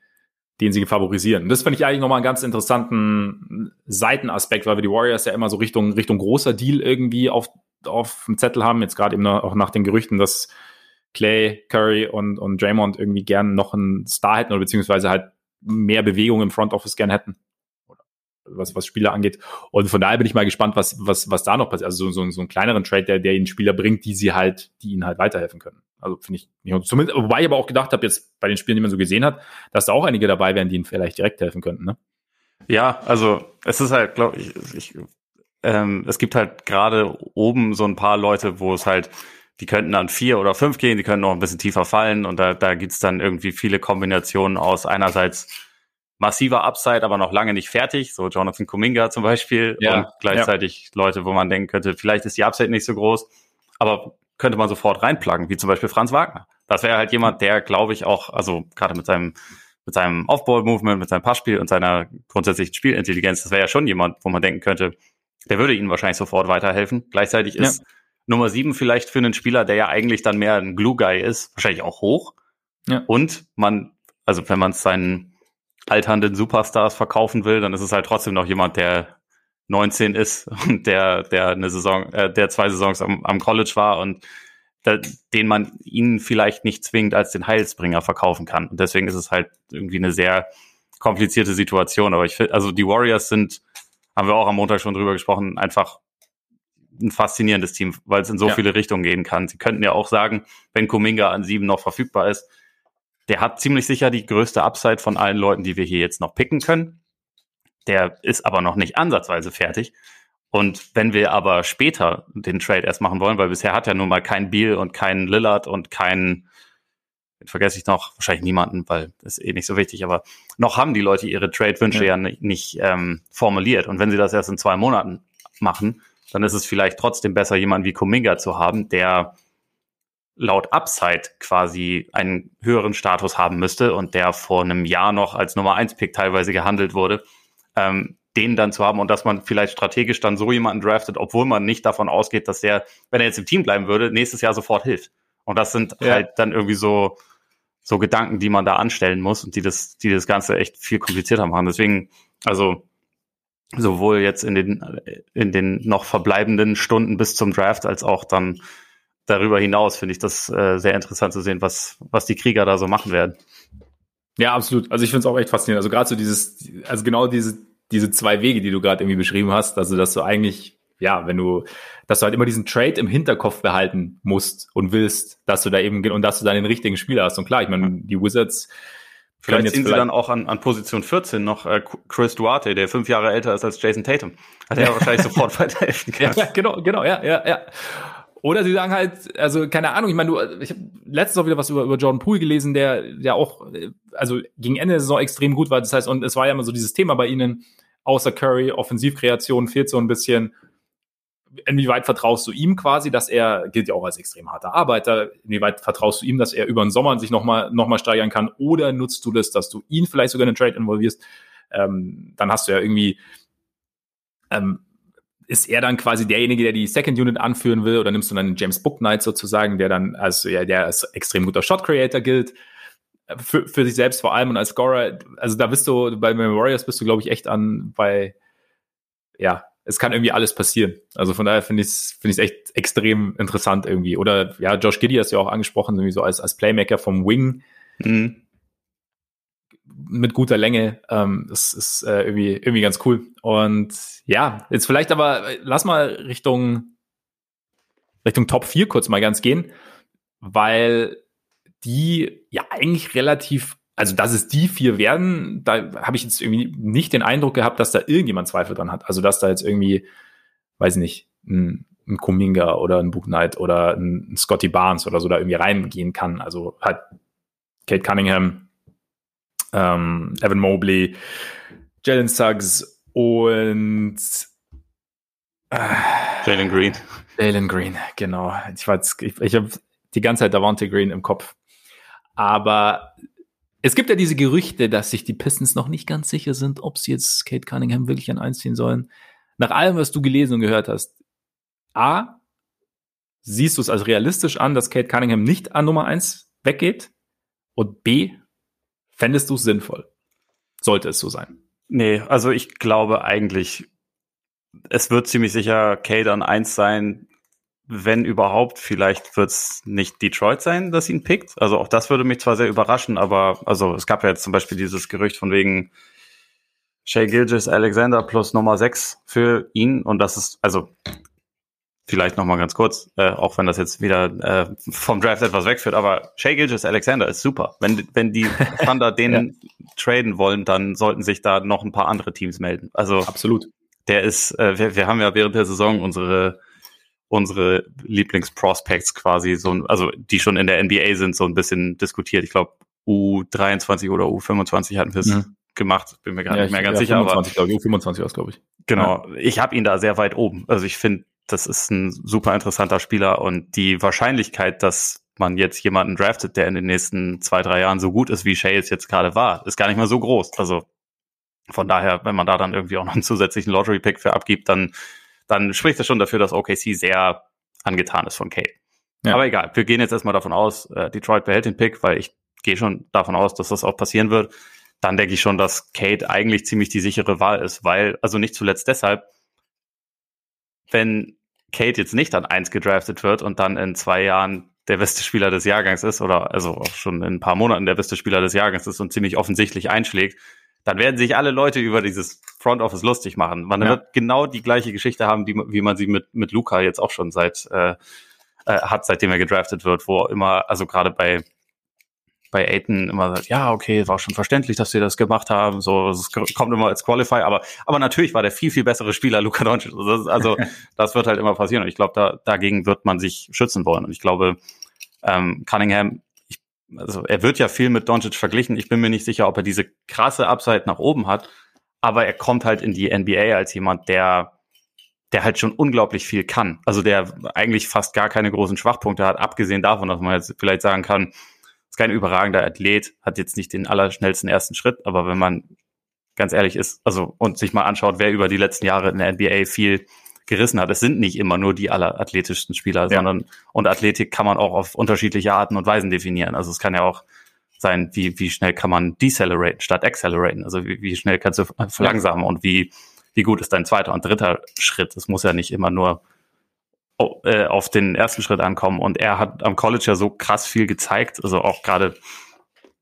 den sie favorisieren. Das finde ich eigentlich nochmal einen ganz interessanten Seitenaspekt, weil wir die Warriors ja immer so Richtung, Richtung großer Deal irgendwie auf, auf dem Zettel haben. Jetzt gerade eben auch nach den Gerüchten, dass Clay, Curry und, und Draymond irgendwie gern noch einen Star hätten oder beziehungsweise halt mehr Bewegung im Front Office gern hätten. Was, was Spieler angeht. Und von daher bin ich mal gespannt, was, was, was da noch passiert. Also so, so, so einen kleineren Trade, der, der ihnen Spieler bringt, die sie halt, die ihnen halt weiterhelfen können. Also finde ich, zumindest, wobei ich aber auch gedacht habe, jetzt bei den Spielen, die man so gesehen hat, dass da auch einige dabei wären, die ihnen vielleicht direkt helfen könnten, ne? Ja, also es ist halt, glaube ich, ich ähm, es gibt halt gerade oben so ein paar Leute, wo es halt, die könnten an vier oder fünf gehen, die können noch ein bisschen tiefer fallen und da, da gibt's dann irgendwie viele Kombinationen aus einerseits massiver Upside, aber noch lange nicht fertig, so Jonathan Kuminga zum Beispiel ja, und gleichzeitig ja. Leute, wo man denken könnte, vielleicht ist die Upside nicht so groß, aber könnte man sofort reinpluggen, wie zum Beispiel Franz Wagner. Das wäre halt jemand, der, glaube ich, auch, also gerade mit seinem mit seinem Off-Ball-Movement, mit seinem Passspiel und seiner grundsätzlichen Spielintelligenz, das wäre ja schon jemand, wo man denken könnte, der würde ihnen wahrscheinlich sofort weiterhelfen. Gleichzeitig ist ja. Nummer sieben vielleicht für einen Spieler, der ja eigentlich dann mehr ein Glue-Guy ist, wahrscheinlich auch hoch. Ja. Und man, also wenn man es seinen alternden Superstars verkaufen will, dann ist es halt trotzdem noch jemand, der 19 ist und der, der eine Saison, äh, der zwei Saisons am, am College war und da, den man ihnen vielleicht nicht zwingend als den Heilsbringer verkaufen kann. Und deswegen ist es halt irgendwie eine sehr komplizierte Situation. Aber ich finde, also die Warriors sind, haben wir auch am Montag schon drüber gesprochen, einfach ein faszinierendes Team, weil es in so ja. viele Richtungen gehen kann. Sie könnten ja auch sagen, wenn Kuminga an sieben noch verfügbar ist, der hat ziemlich sicher die größte Upside von allen Leuten, die wir hier jetzt noch picken können. Der ist aber noch nicht ansatzweise fertig. Und wenn wir aber später den Trade erst machen wollen, weil bisher hat ja nun mal kein Beal und kein Lillard und kein, vergesse ich noch, wahrscheinlich niemanden, weil das ist eh nicht so wichtig, aber noch haben die Leute ihre Trade-Wünsche ja, ja nicht, nicht ähm, formuliert. Und wenn sie das erst in zwei Monaten machen, dann ist es vielleicht trotzdem besser, jemanden wie Kuminga zu haben, der laut Upside quasi einen höheren Status haben müsste und der vor einem Jahr noch als Nummer 1 Pick teilweise gehandelt wurde, ähm, den dann zu haben und dass man vielleicht strategisch dann so jemanden draftet, obwohl man nicht davon ausgeht, dass der, wenn er jetzt im Team bleiben würde, nächstes Jahr sofort hilft. Und das sind ja. halt dann irgendwie so, so Gedanken, die man da anstellen muss und die das, die das Ganze echt viel komplizierter machen. Deswegen, also sowohl jetzt in den, in den noch verbleibenden Stunden bis zum Draft als auch dann darüber hinaus finde ich das äh, sehr interessant zu sehen, was, was die Krieger da so machen werden. Ja, absolut. Also ich finde es auch echt faszinierend. Also gerade so dieses, also genau diese, diese zwei Wege, die du gerade irgendwie beschrieben hast, also dass du eigentlich, ja, wenn du, dass du halt immer diesen Trade im Hinterkopf behalten musst und willst, dass du da eben, und dass du dann den richtigen Spieler hast. Und klar, ich meine, die Wizards, Vielleicht ziehen sie dann auch an, an Position 14 noch äh, Chris Duarte, der fünf Jahre älter ist als Jason Tatum. Hat er ja wahrscheinlich sofort weiterhelfen können. Ja, genau, genau, ja, ja, ja. Oder sie sagen halt, also keine Ahnung, ich meine, du, ich habe letztens auch wieder was über, über Jordan Poole gelesen, der, der auch, also gegen Ende der Saison extrem gut war. Das heißt, und es war ja immer so dieses Thema bei ihnen, außer Curry, Offensivkreation fehlt so ein bisschen. Inwieweit vertraust du ihm quasi, dass er, gilt ja auch als extrem harter Arbeiter, inwieweit vertraust du ihm, dass er über den Sommer sich nochmal noch mal steigern kann? Oder nutzt du das, dass du ihn vielleicht sogar in den Trade involvierst? Ähm, dann hast du ja irgendwie ähm, ist er dann quasi derjenige, der die Second Unit anführen will, oder nimmst du dann James Booknight sozusagen, der dann als ja, der als extrem guter Shot Creator gilt, für, für sich selbst vor allem und als Scorer, also da bist du, bei Warriors bist du, glaube ich, echt an bei, ja, es kann irgendwie alles passieren. Also von daher finde ich es finde ich echt extrem interessant irgendwie. Oder ja, Josh Giddy hast du ja auch angesprochen, irgendwie so als, als Playmaker vom Wing. Mhm mit guter Länge. Ähm, das ist äh, irgendwie, irgendwie ganz cool. Und ja, jetzt vielleicht aber, lass mal Richtung, Richtung Top 4 kurz mal ganz gehen, weil die ja eigentlich relativ, also dass es die vier werden, da habe ich jetzt irgendwie nicht den Eindruck gehabt, dass da irgendjemand Zweifel dran hat. Also dass da jetzt irgendwie, weiß nicht, ein, ein Kuminga oder ein Book Knight oder ein Scotty Barnes oder so da irgendwie reingehen kann. Also halt Kate Cunningham, ähm, Evan Mobley, Jalen Suggs und äh, Jalen Green. Jalen Green, genau. Ich, ich, ich habe die ganze Zeit Davante Green im Kopf. Aber es gibt ja diese Gerüchte, dass sich die Pistons noch nicht ganz sicher sind, ob sie jetzt Kate Cunningham wirklich an eins ziehen sollen. Nach allem, was du gelesen und gehört hast, A, siehst du es als realistisch an, dass Kate Cunningham nicht an Nummer eins weggeht? Und B, fändest du es sinnvoll? Sollte es so sein? Nee, also ich glaube eigentlich, es wird ziemlich sicher Kate an eins sein, wenn überhaupt, vielleicht wird es nicht Detroit sein, das ihn pickt. Also auch das würde mich zwar sehr überraschen, aber also es gab ja jetzt zum Beispiel dieses Gerücht von wegen Shay Gilgis Alexander plus Nummer 6 für ihn und das ist, also vielleicht noch mal ganz kurz, äh, auch wenn das jetzt wieder äh, vom Draft etwas wegführt, aber Shay Gilgis Alexander ist super. Wenn, wenn die Thunder den ja. traden wollen, dann sollten sich da noch ein paar andere Teams melden. Also absolut. Der ist, äh, wir, wir haben ja während der Saison unsere unsere Lieblingsprospects quasi so, also die schon in der NBA sind, so ein bisschen diskutiert. Ich glaube, U23 oder U25 hatten wir es mhm. gemacht, bin mir gar ja, nicht mehr ganz ja, sicher. 25, aber U25 war es, glaube ich. Genau, ja. ich habe ihn da sehr weit oben. Also ich finde, das ist ein super interessanter Spieler und die Wahrscheinlichkeit, dass man jetzt jemanden draftet, der in den nächsten zwei, drei Jahren so gut ist, wie Shay es jetzt gerade war, ist gar nicht mal so groß. Also von daher, wenn man da dann irgendwie auch noch einen zusätzlichen Lottery-Pick für abgibt, dann dann spricht das schon dafür, dass OKC sehr angetan ist von Kate. Ja. Aber egal, wir gehen jetzt erstmal davon aus, äh, Detroit behält den Pick, weil ich gehe schon davon aus, dass das auch passieren wird. Dann denke ich schon, dass Kate eigentlich ziemlich die sichere Wahl ist, weil, also nicht zuletzt deshalb, wenn Kate jetzt nicht an eins gedraftet wird und dann in zwei Jahren der beste Spieler des Jahrgangs ist oder also auch schon in ein paar Monaten der beste Spieler des Jahrgangs ist und ziemlich offensichtlich einschlägt, dann werden sich alle Leute über dieses Front Office lustig machen. Man ja. wird genau die gleiche Geschichte haben, die, wie man sie mit, mit Luca jetzt auch schon seit äh, äh, hat, seitdem er gedraftet wird, wo immer, also gerade bei bei Aiton immer sagt, ja, okay, war schon verständlich, dass sie das gemacht haben. So, es kommt immer als Qualify, aber, aber natürlich war der viel, viel bessere Spieler Luca Doncic. Also, also das wird halt immer passieren. Und ich glaube, da, dagegen wird man sich schützen wollen. Und ich glaube, ähm, Cunningham also er wird ja viel mit Doncic verglichen. Ich bin mir nicht sicher, ob er diese krasse Upside nach oben hat, aber er kommt halt in die NBA als jemand, der der halt schon unglaublich viel kann. Also der eigentlich fast gar keine großen Schwachpunkte hat, abgesehen davon, dass man jetzt vielleicht sagen kann, ist kein überragender Athlet, hat jetzt nicht den allerschnellsten ersten Schritt, aber wenn man ganz ehrlich ist, also und sich mal anschaut, wer über die letzten Jahre in der NBA viel gerissen hat. Es sind nicht immer nur die allerathletischsten Spieler, ja. sondern und Athletik kann man auch auf unterschiedliche Arten und Weisen definieren. Also es kann ja auch sein, wie, wie schnell kann man deceleraten statt acceleraten. Also wie, wie schnell kannst du verlangsamen und wie, wie gut ist dein zweiter und dritter Schritt. Es muss ja nicht immer nur äh, auf den ersten Schritt ankommen. Und er hat am College ja so krass viel gezeigt. Also auch gerade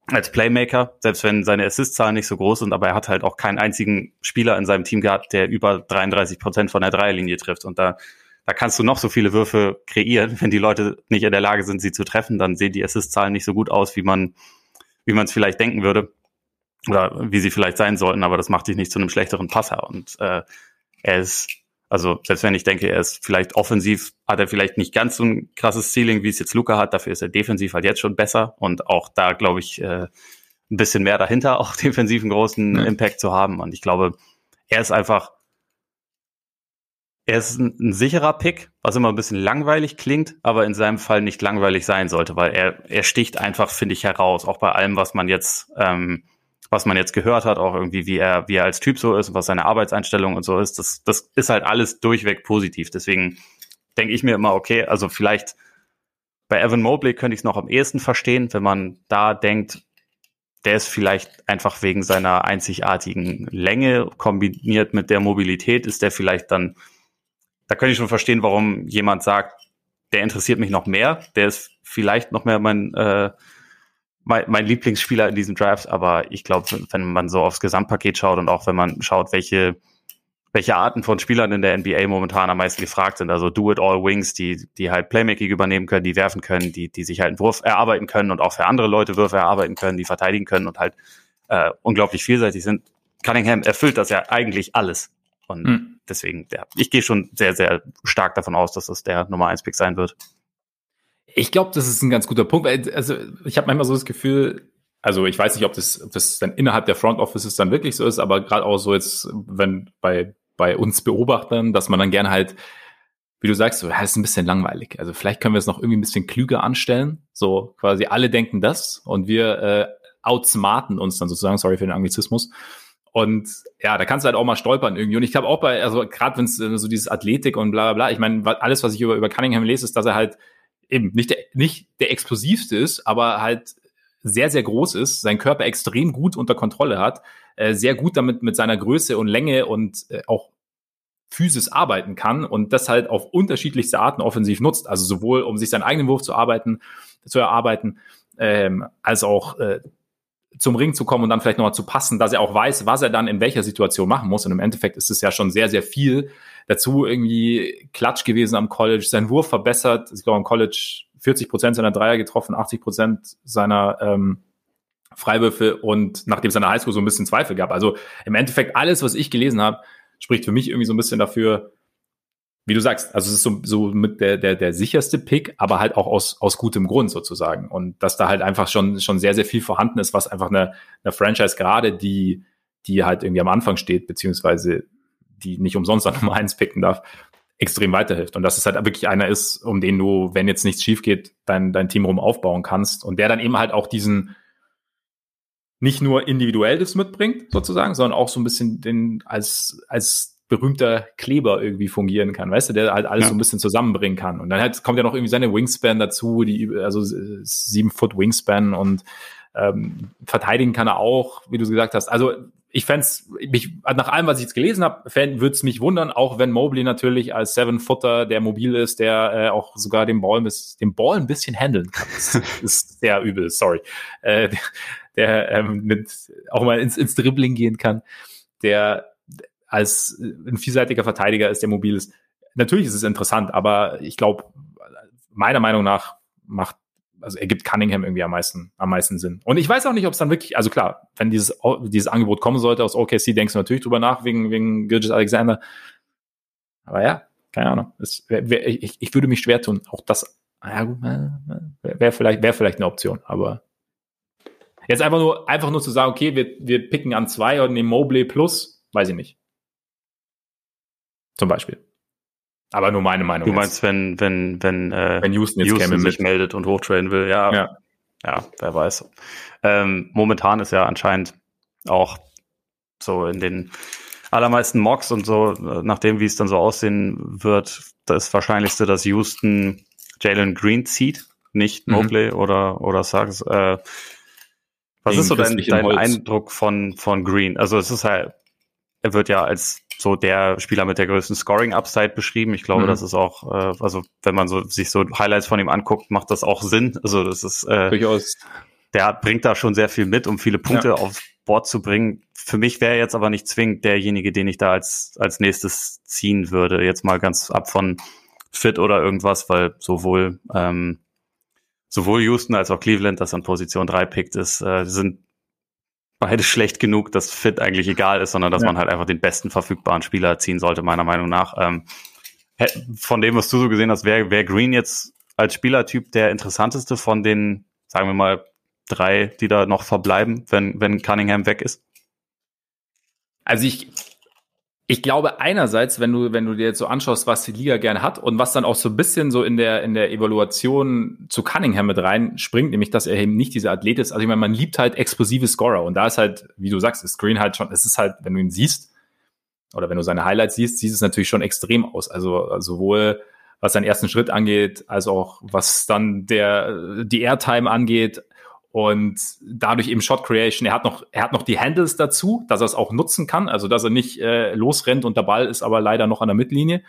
als Playmaker, selbst wenn seine Assist-Zahlen nicht so groß sind, aber er hat halt auch keinen einzigen Spieler in seinem Team gehabt, der über 33 Prozent von der Dreierlinie trifft. Und da, da kannst du noch so viele Würfe kreieren. Wenn die Leute nicht in der Lage sind, sie zu treffen, dann sehen die Assist-Zahlen nicht so gut aus, wie man, wie man es vielleicht denken würde. Oder wie sie vielleicht sein sollten, aber das macht dich nicht zu einem schlechteren Passer. Und äh, er ist also selbst wenn ich denke, er ist vielleicht offensiv, hat er vielleicht nicht ganz so ein krasses Ceiling, wie es jetzt Luca hat. Dafür ist er defensiv halt jetzt schon besser und auch da glaube ich äh, ein bisschen mehr dahinter, auch defensiv einen großen ja. Impact zu haben. Und ich glaube, er ist einfach, er ist ein, ein, sicherer Pick, was immer ein bisschen langweilig klingt, aber in seinem Fall nicht langweilig sein sollte, weil er er sticht einfach, finde ich, heraus, auch bei allem, was man jetzt ähm, was man jetzt gehört hat, auch irgendwie, wie er, wie er als Typ so ist, was seine Arbeitseinstellung und so ist, das, das ist halt alles durchweg positiv. Deswegen denke ich mir immer, okay, also vielleicht bei Evan Mobley könnte ich es noch am ehesten verstehen, wenn man da denkt, der ist vielleicht einfach wegen seiner einzigartigen Länge kombiniert mit der Mobilität, ist der vielleicht dann, da könnte ich schon verstehen, warum jemand sagt, der interessiert mich noch mehr, der ist vielleicht noch mehr mein, äh, mein, mein Lieblingsspieler in diesem Draft, aber ich glaube, wenn man so aufs Gesamtpaket schaut und auch wenn man schaut, welche welche Arten von Spielern in der NBA momentan am meisten gefragt sind. Also Do-it-all-Wings, die, die halt Playmaking übernehmen können, die werfen können, die, die sich halt einen Wurf erarbeiten können und auch für andere Leute Würfe erarbeiten können, die verteidigen können und halt äh, unglaublich vielseitig sind. Cunningham erfüllt das ja eigentlich alles. Und hm. deswegen, ja, ich gehe schon sehr, sehr stark davon aus, dass das der Nummer 1 Pick sein wird. Ich glaube, das ist ein ganz guter Punkt. Also ich habe manchmal so das Gefühl, also ich weiß nicht, ob das, ob das dann innerhalb der Front Offices dann wirklich so ist, aber gerade auch so jetzt, wenn bei bei uns Beobachtern, dass man dann gerne halt, wie du sagst, so, ja, ist ein bisschen langweilig. Also vielleicht können wir es noch irgendwie ein bisschen klüger anstellen. So quasi alle denken das und wir äh, outsmarten uns dann sozusagen, sorry für den Anglizismus. Und ja, da kannst du halt auch mal stolpern irgendwie. Und ich glaube auch bei, also gerade wenn es äh, so dieses Athletik und bla bla bla, ich meine, alles, was ich über, über Cunningham lese, ist, dass er halt eben nicht der, nicht der explosivste ist, aber halt sehr, sehr groß ist, seinen Körper extrem gut unter Kontrolle hat, äh, sehr gut damit mit seiner Größe und Länge und äh, auch Physis arbeiten kann und das halt auf unterschiedlichste Arten offensiv nutzt. Also sowohl um sich seinen eigenen Wurf zu arbeiten, zu erarbeiten, ähm, als auch äh, zum Ring zu kommen und dann vielleicht nochmal zu passen, dass er auch weiß, was er dann in welcher Situation machen muss. Und im Endeffekt ist es ja schon sehr, sehr viel dazu irgendwie Klatsch gewesen am College, sein Wurf verbessert. Ich glaube, am College 40 Prozent seiner Dreier getroffen, 80 Prozent seiner ähm, Freiwürfe und nachdem es an der Highschool so ein bisschen Zweifel gab. Also im Endeffekt alles, was ich gelesen habe, spricht für mich irgendwie so ein bisschen dafür, wie du sagst, also es ist so, so mit der, der, der sicherste Pick, aber halt auch aus, aus gutem Grund sozusagen. Und dass da halt einfach schon, schon sehr, sehr viel vorhanden ist, was einfach eine, eine Franchise gerade, die, die halt irgendwie am Anfang steht, beziehungsweise die nicht umsonst an Nummer eins picken darf, extrem weiterhilft. Und dass es halt wirklich einer ist, um den du, wenn jetzt nichts schief geht, dein, dein Team rum aufbauen kannst. Und der dann eben halt auch diesen, nicht nur individuell das mitbringt, sozusagen, sondern auch so ein bisschen den als, als berühmter Kleber irgendwie fungieren kann, weißt du, der halt alles ja. so ein bisschen zusammenbringen kann. Und dann halt kommt ja noch irgendwie seine Wingspan dazu, die, also sieben Foot Wingspan und ähm, verteidigen kann er auch, wie du gesagt hast. Also ich fände mich, nach allem, was ich jetzt gelesen habe, würde es mich wundern, auch wenn Mobley natürlich als Seven-Footer, der mobil ist, der äh, auch sogar den Ball, den Ball ein bisschen handeln kann. Das ist sehr übel, sorry. Äh, der ähm, mit, auch mal ins, ins Dribbling gehen kann, der als ein vielseitiger Verteidiger ist, der mobil ist. Natürlich ist es interessant, aber ich glaube, meiner Meinung nach macht also ergibt Cunningham irgendwie am meisten, am meisten Sinn. Und ich weiß auch nicht, ob es dann wirklich, also klar, wenn dieses, dieses Angebot kommen sollte aus OKC, denkst du natürlich drüber nach, wegen, wegen Gilgis Alexander. Aber ja, keine Ahnung. Es, wär, wär, ich, ich würde mich schwer tun. Auch das, ja, wäre wär vielleicht, wäre vielleicht eine Option, aber jetzt einfach nur, einfach nur zu sagen, okay, wir, wir picken an zwei und nehmen Mobley plus, weiß ich nicht. Zum Beispiel. Aber nur meine Meinung. Du meinst, jetzt. wenn, wenn, wenn, äh, wenn Houston, jetzt Houston sich meldet und hochtrainen will, ja. Ja, ja wer weiß. Ähm, momentan ist ja anscheinend auch so in den allermeisten Mocks und so, nachdem wie es dann so aussehen wird, das Wahrscheinlichste, dass Houston Jalen Green zieht, nicht mhm. Mobley mhm. oder, oder Suggs. Äh, was ist so dein, dein Eindruck von, von Green? Also es ist halt, er wird ja als so der Spieler mit der größten Scoring-Upside beschrieben. Ich glaube, mhm. das ist auch, äh, also wenn man so sich so Highlights von ihm anguckt, macht das auch Sinn. Also das ist äh, durchaus. Der bringt da schon sehr viel mit, um viele Punkte ja. auf Board zu bringen. Für mich wäre jetzt aber nicht zwingend derjenige, den ich da als als nächstes ziehen würde. Jetzt mal ganz ab von Fit oder irgendwas, weil sowohl ähm, sowohl Houston als auch Cleveland, das an Position 3 pickt, ist, äh, sind beide schlecht genug, dass Fit eigentlich egal ist, sondern dass ja. man halt einfach den besten verfügbaren Spieler ziehen sollte, meiner Meinung nach. Ähm, von dem, was du so gesehen hast, wäre wär Green jetzt als Spielertyp der interessanteste von den, sagen wir mal, drei, die da noch verbleiben, wenn, wenn Cunningham weg ist? Also ich, ich glaube einerseits, wenn du, wenn du dir jetzt so anschaust, was die Liga gerne hat und was dann auch so ein bisschen so in der, in der Evaluation zu Cunningham mit rein springt, nämlich, dass er eben nicht dieser Athlet ist. Also ich meine, man liebt halt explosive Scorer und da ist halt, wie du sagst, ist Green halt schon, es ist halt, wenn du ihn siehst oder wenn du seine Highlights siehst, sieht es natürlich schon extrem aus. Also sowohl was seinen ersten Schritt angeht, als auch was dann der, die Airtime angeht, und dadurch eben Shot Creation. Er hat noch, er hat noch die Handles dazu, dass er es auch nutzen kann, also dass er nicht äh, losrennt und der Ball ist aber leider noch an der Mittellinie.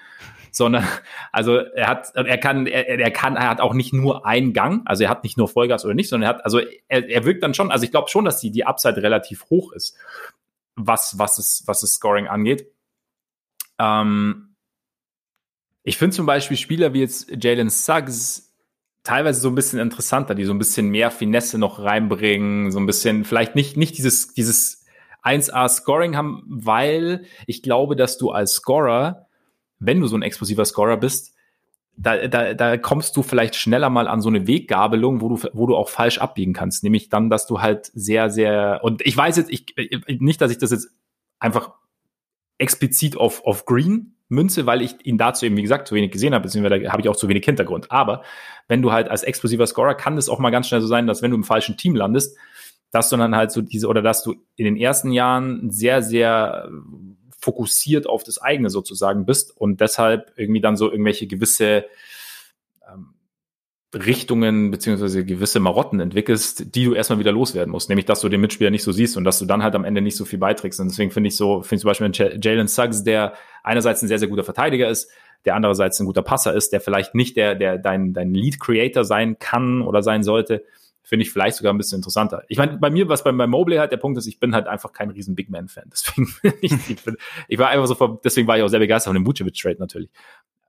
sondern also er hat, er kann, er, er kann, er hat auch nicht nur einen Gang, also er hat nicht nur Vollgas oder nicht, sondern er hat, also er, er wirkt dann schon, also ich glaube schon, dass die, die Upside relativ hoch ist, was, was es, was das Scoring angeht. Ähm, ich finde zum Beispiel Spieler wie jetzt Jalen Suggs teilweise so ein bisschen interessanter, die so ein bisschen mehr Finesse noch reinbringen, so ein bisschen, vielleicht nicht, nicht dieses, dieses 1A Scoring haben, weil ich glaube, dass du als Scorer, wenn du so ein explosiver Scorer bist, da, da, da kommst du vielleicht schneller mal an so eine Weggabelung, wo du, wo du auch falsch abbiegen kannst. Nämlich dann, dass du halt sehr, sehr, und ich weiß jetzt, ich, nicht, dass ich das jetzt einfach explizit auf, auf Green Münze, weil ich ihn dazu eben, wie gesagt, zu wenig gesehen habe, beziehungsweise habe ich auch zu wenig Hintergrund. Aber wenn du halt als explosiver Scorer kann es auch mal ganz schnell so sein, dass wenn du im falschen Team landest, dass du dann halt so diese, oder dass du in den ersten Jahren sehr, sehr fokussiert auf das eigene sozusagen bist und deshalb irgendwie dann so irgendwelche gewisse ähm, Richtungen beziehungsweise gewisse Marotten entwickelst, die du erstmal wieder loswerden musst. Nämlich, dass du den Mitspieler nicht so siehst und dass du dann halt am Ende nicht so viel beiträgst. Und deswegen finde ich so, finde ich zum Beispiel Jalen Suggs, der einerseits ein sehr, sehr guter Verteidiger ist, der andererseits ein guter Passer ist, der vielleicht nicht der, der dein, dein Lead Creator sein kann oder sein sollte, finde ich vielleicht sogar ein bisschen interessanter. Ich meine, bei mir, was bei, bei Mobley halt der Punkt ist, ich bin halt einfach kein riesen Big Man-Fan. Deswegen ich, ich, bin, ich war einfach so, deswegen war ich auch sehr begeistert von dem Vucevic-Trade natürlich.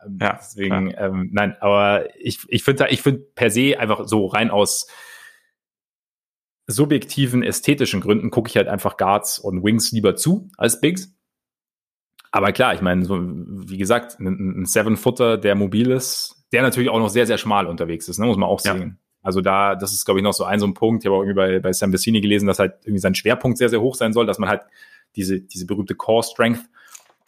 Ähm, ja, deswegen, ja. Ähm, nein, aber ich, ich finde ich finde per se einfach so rein aus subjektiven, ästhetischen Gründen gucke ich halt einfach Guards und Wings lieber zu als Bigs. Aber klar, ich meine, so, wie gesagt, ein, ein Seven-Footer, der mobil ist, der natürlich auch noch sehr, sehr schmal unterwegs ist, ne, muss man auch sehen. Ja. Also da, das ist, glaube ich, noch so ein so ein Punkt. Ich habe auch irgendwie bei, bei Sam Vecini gelesen, dass halt irgendwie sein Schwerpunkt sehr, sehr hoch sein soll, dass man halt diese, diese berühmte Core Strength,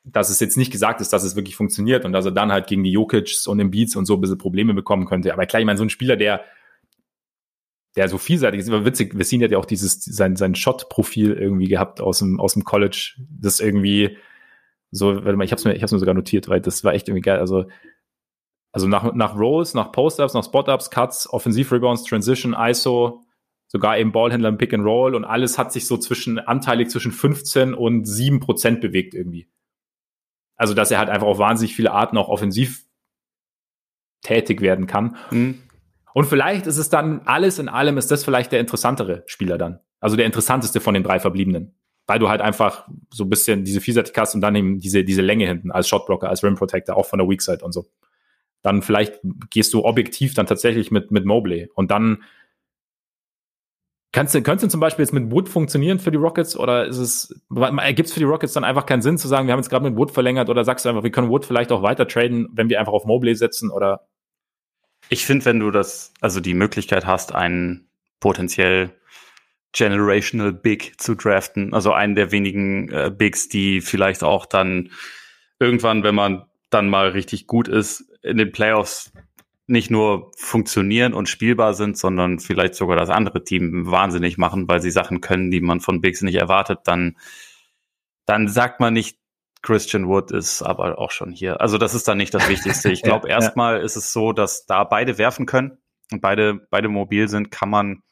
dass es jetzt nicht gesagt ist, dass es wirklich funktioniert und dass er dann halt gegen die Jokic's und den Beats und so ein bisschen Probleme bekommen könnte. Aber klar, ich meine, so ein Spieler, der, der so vielseitig ist, immer witzig, Vecini hat ja auch dieses, sein, sein Shot-Profil irgendwie gehabt aus dem, aus dem College, das irgendwie so, warte mal, ich hab's mir, ich hab's mir sogar notiert, weil das war echt irgendwie geil. Also also nach, nach Rolls, nach Post-Ups, nach Spot-Ups, Cuts, Offensiv-Rebounds, Transition, ISO, sogar eben Ballhändler im Pick and Roll und alles hat sich so zwischen, anteilig zwischen 15 und 7 Prozent bewegt irgendwie. Also, dass er halt einfach auf wahnsinnig viele Arten auch offensiv tätig werden kann. Mhm. Und vielleicht ist es dann, alles in allem ist das vielleicht der interessantere Spieler dann. Also der interessanteste von den drei Verbliebenen. Weil du halt einfach so ein bisschen diese Vielseitigkeit hast und dann eben diese, diese Länge hinten als Shotblocker, als Rim Protector, auch von der Weak Side und so dann vielleicht gehst du objektiv dann tatsächlich mit, mit Mobley. Und dann kannst du, könnte zum Beispiel jetzt mit Wood funktionieren für die Rockets oder ist es, ergibt es für die Rockets dann einfach keinen Sinn zu sagen, wir haben jetzt gerade mit Wood verlängert oder sagst du einfach, wir können Wood vielleicht auch weiter traden, wenn wir einfach auf Mobley setzen oder? Ich finde, wenn du das, also die Möglichkeit hast, einen potenziell generational Big zu draften, also einen der wenigen äh, Bigs, die vielleicht auch dann irgendwann, wenn man dann mal richtig gut ist, in den Playoffs nicht nur funktionieren und spielbar sind, sondern vielleicht sogar das andere Team wahnsinnig machen, weil sie Sachen können, die man von Bigs nicht erwartet, dann, dann sagt man nicht, Christian Wood ist aber auch schon hier. Also das ist dann nicht das Wichtigste. Ich glaube, ja, erstmal ja. ist es so, dass da beide werfen können und beide, beide mobil sind, kann man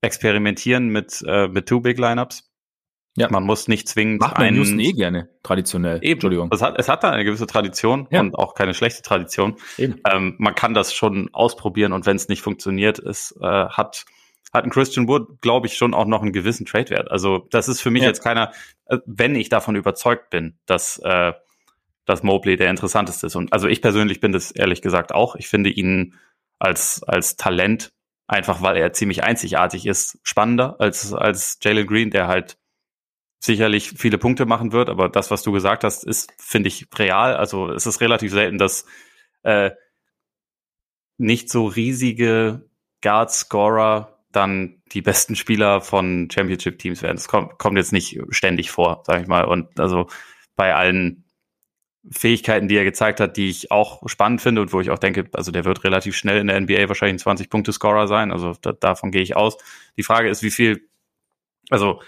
experimentieren mit, äh, mit Two Big Lineups. Ja. Man muss nicht zwingend Macht man einen, Houston eh gerne, traditionell. Eben. Entschuldigung. Es hat, es hat da eine gewisse Tradition ja. und auch keine schlechte Tradition. Eben. Ähm, man kann das schon ausprobieren und wenn es nicht funktioniert, es äh, hat, hat ein Christian Wood, glaube ich, schon auch noch einen gewissen Trade-Wert. Also das ist für mich ja. jetzt keiner, äh, wenn ich davon überzeugt bin, dass, äh, dass Mobley der interessanteste ist. Und also ich persönlich bin das ehrlich gesagt auch. Ich finde ihn als, als Talent, einfach weil er ziemlich einzigartig ist, spannender als, als Jalen Green, der halt sicherlich viele Punkte machen wird, aber das, was du gesagt hast, ist, finde ich, real. Also es ist relativ selten, dass äh, nicht so riesige Guard-Scorer dann die besten Spieler von Championship-Teams werden. Das kommt, kommt jetzt nicht ständig vor, sage ich mal. Und also bei allen Fähigkeiten, die er gezeigt hat, die ich auch spannend finde und wo ich auch denke, also der wird relativ schnell in der NBA wahrscheinlich ein 20-Punkte-Scorer sein. Also da, davon gehe ich aus. Die Frage ist, wie viel, also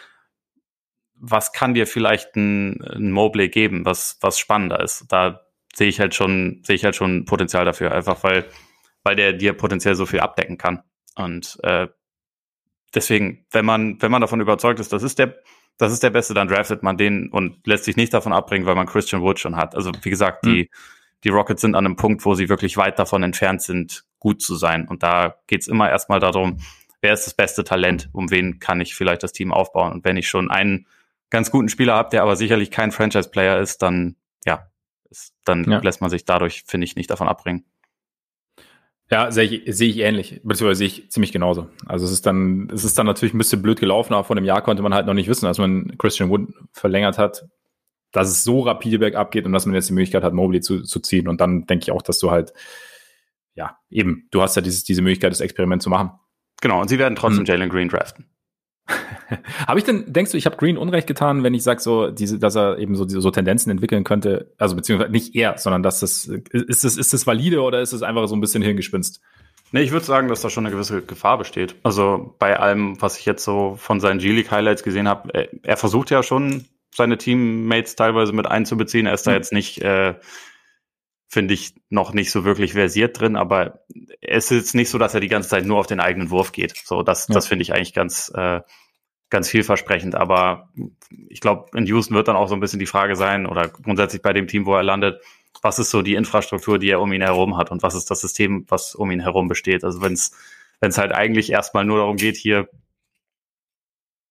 was kann dir vielleicht ein, ein Mobley geben, was, was spannender ist. Da sehe ich halt schon, sehe ich halt schon Potenzial dafür, einfach weil, weil der dir potenziell so viel abdecken kann. Und äh, deswegen, wenn man, wenn man davon überzeugt ist, das ist der, das ist der Beste, dann draftet man den und lässt sich nicht davon abbringen, weil man Christian Wood schon hat. Also wie gesagt, die, die Rockets sind an einem Punkt, wo sie wirklich weit davon entfernt sind, gut zu sein. Und da geht's immer erstmal darum, wer ist das beste Talent, um wen kann ich vielleicht das Team aufbauen. Und wenn ich schon einen ganz guten Spieler habe, der aber sicherlich kein Franchise-Player ist, dann ja, ist, dann ja. lässt man sich dadurch, finde ich, nicht davon abbringen. Ja, sehe ich, sehe ich ähnlich, beziehungsweise sehe ich ziemlich genauso. Also es ist dann, es ist dann natürlich ein bisschen blöd gelaufen, aber vor einem Jahr konnte man halt noch nicht wissen, dass man Christian Wood verlängert hat, dass es so rapide bergab geht und dass man jetzt die Möglichkeit hat, Mobley zu, zu ziehen. Und dann denke ich auch, dass du halt, ja, eben, du hast ja dieses, diese Möglichkeit, das Experiment zu machen. Genau, und sie werden trotzdem hm. Jalen Green draften. habe ich denn, denkst du, ich habe Green Unrecht getan, wenn ich sage, so, diese, dass er eben so, so Tendenzen entwickeln könnte? Also beziehungsweise nicht er, sondern dass das, ist das, ist das valide oder ist es einfach so ein bisschen Hirngespinst? Nee, ich würde sagen, dass da schon eine gewisse Gefahr besteht. Also bei allem, was ich jetzt so von seinen G-League-Highlights gesehen habe, er, er, versucht ja schon, seine Teammates teilweise mit einzubeziehen. Er ist mhm. da jetzt nicht, äh, finde ich, noch nicht so wirklich versiert drin, aber es ist nicht so, dass er die ganze Zeit nur auf den eigenen Wurf geht. So, das, ja. das finde ich eigentlich ganz, äh, ganz vielversprechend. Aber ich glaube, in Houston wird dann auch so ein bisschen die Frage sein, oder grundsätzlich bei dem Team, wo er landet, was ist so die Infrastruktur, die er um ihn herum hat und was ist das System, was um ihn herum besteht. Also wenn es wenn es halt eigentlich erstmal nur darum geht, hier,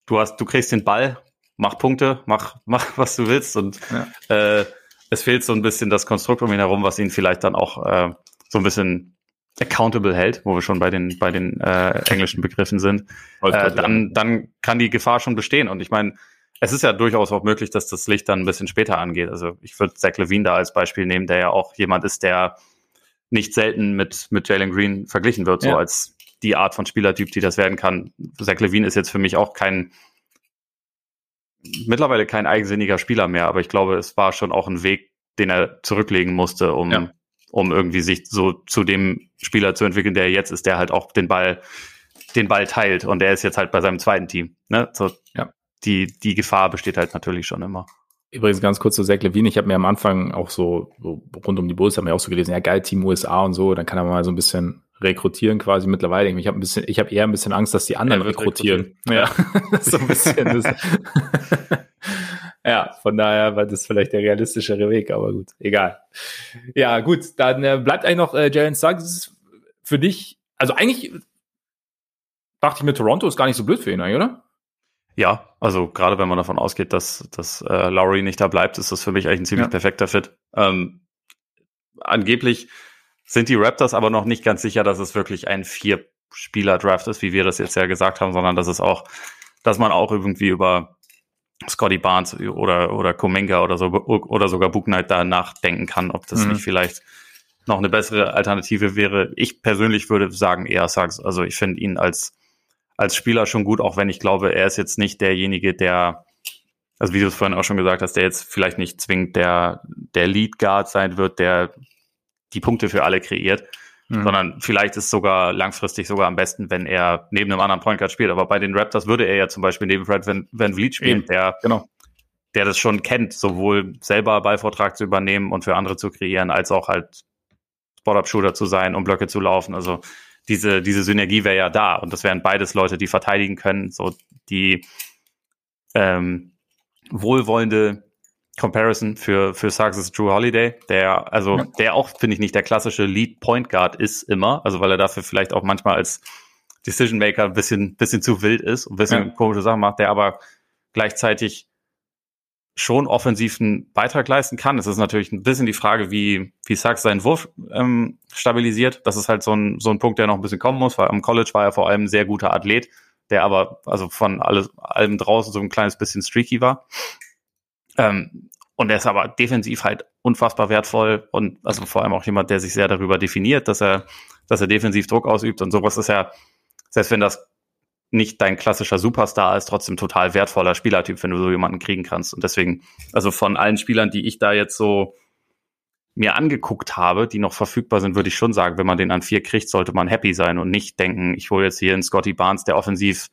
du hast, du kriegst den Ball, mach Punkte, mach, mach, was du willst und ja. äh, es fehlt so ein bisschen das Konstrukt um ihn herum, was ihn vielleicht dann auch äh, so ein bisschen accountable hält, wo wir schon bei den bei den äh, englischen Begriffen sind, äh, dann dann kann die Gefahr schon bestehen. Und ich meine, es ist ja durchaus auch möglich, dass das Licht dann ein bisschen später angeht. Also ich würde Zach Levine da als Beispiel nehmen, der ja auch jemand ist, der nicht selten mit mit Jalen Green verglichen wird, ja. so als die Art von Spielertyp, die das werden kann. Zach Levine ist jetzt für mich auch kein mittlerweile kein eigensinniger Spieler mehr, aber ich glaube, es war schon auch ein Weg, den er zurücklegen musste, um, ja. um irgendwie sich so zu dem Spieler zu entwickeln, der jetzt ist, der halt auch den Ball, den Ball teilt und der ist jetzt halt bei seinem zweiten Team. Ne? So, ja. die, die Gefahr besteht halt natürlich schon immer. Übrigens ganz kurz zu Zach Levine. Ich habe mir am Anfang auch so, so rund um die Bulls haben wir auch so gelesen, ja geil, Team USA und so, dann kann er mal so ein bisschen rekrutieren quasi mittlerweile. Ich habe ein bisschen, ich habe eher ein bisschen Angst, dass die anderen rekrutieren. rekrutieren. Ja, so ein bisschen. ja, von daher war das vielleicht der realistischere Weg, aber gut, egal. Ja, gut, dann äh, bleibt eigentlich noch äh, Jalen Suggs für dich. Also eigentlich dachte ich mir, Toronto ist gar nicht so blöd für ihn, oder? Ja, also gerade wenn man davon ausgeht, dass, dass äh, Lowry nicht da bleibt, ist das für mich eigentlich ein ziemlich ja. perfekter Fit. Ähm, angeblich sind die Raptors aber noch nicht ganz sicher, dass es wirklich ein Vier-Spieler-Draft ist, wie wir das jetzt ja gesagt haben, sondern dass es auch, dass man auch irgendwie über Scotty Barnes oder, oder Kumenga oder so, oder sogar Book Knight da nachdenken kann, ob das mhm. nicht vielleicht noch eine bessere Alternative wäre. Ich persönlich würde sagen eher Suggs. Also ich finde ihn als, als Spieler schon gut, auch wenn ich glaube, er ist jetzt nicht derjenige, der, also wie du es vorhin auch schon gesagt hast, der jetzt vielleicht nicht zwingend der, der Lead Guard sein wird, der die Punkte für alle kreiert, mhm. sondern vielleicht ist sogar langfristig sogar am besten, wenn er neben einem anderen Point Guard spielt. Aber bei den Raptors würde er ja zum Beispiel neben Fred Van, Van Vliet spielen, Eben. der, genau. der das schon kennt, sowohl selber Ballvortrag zu übernehmen und für andere zu kreieren, als auch halt Spot-Up-Shooter zu sein, um Blöcke zu laufen. Also diese, diese Synergie wäre ja da und das wären beides Leute, die verteidigen können, so die ähm, wohlwollende Comparison für, für Suggs ist Drew Holiday, der, also, ja. der auch, finde ich, nicht der klassische Lead Point Guard ist immer, also weil er dafür vielleicht auch manchmal als Decision Maker ein bisschen, bisschen zu wild ist und ein bisschen ja. komische Sachen macht, der aber gleichzeitig schon offensiv einen Beitrag leisten kann. Es ist natürlich ein bisschen die Frage, wie, wie Suggs seinen Wurf ähm, stabilisiert. Das ist halt so ein, so ein Punkt, der noch ein bisschen kommen muss, weil am College war er vor allem ein sehr guter Athlet, der aber also von alles, allem draußen so ein kleines bisschen streaky war. Ähm, und er ist aber defensiv halt unfassbar wertvoll und also vor allem auch jemand, der sich sehr darüber definiert, dass er, dass er defensiv Druck ausübt und sowas ist ja, selbst wenn das nicht dein klassischer Superstar ist, trotzdem total wertvoller Spielertyp, wenn du so jemanden kriegen kannst. Und deswegen, also von allen Spielern, die ich da jetzt so mir angeguckt habe, die noch verfügbar sind, würde ich schon sagen, wenn man den an vier kriegt, sollte man happy sein und nicht denken, ich hole jetzt hier einen Scotty Barnes, der offensiv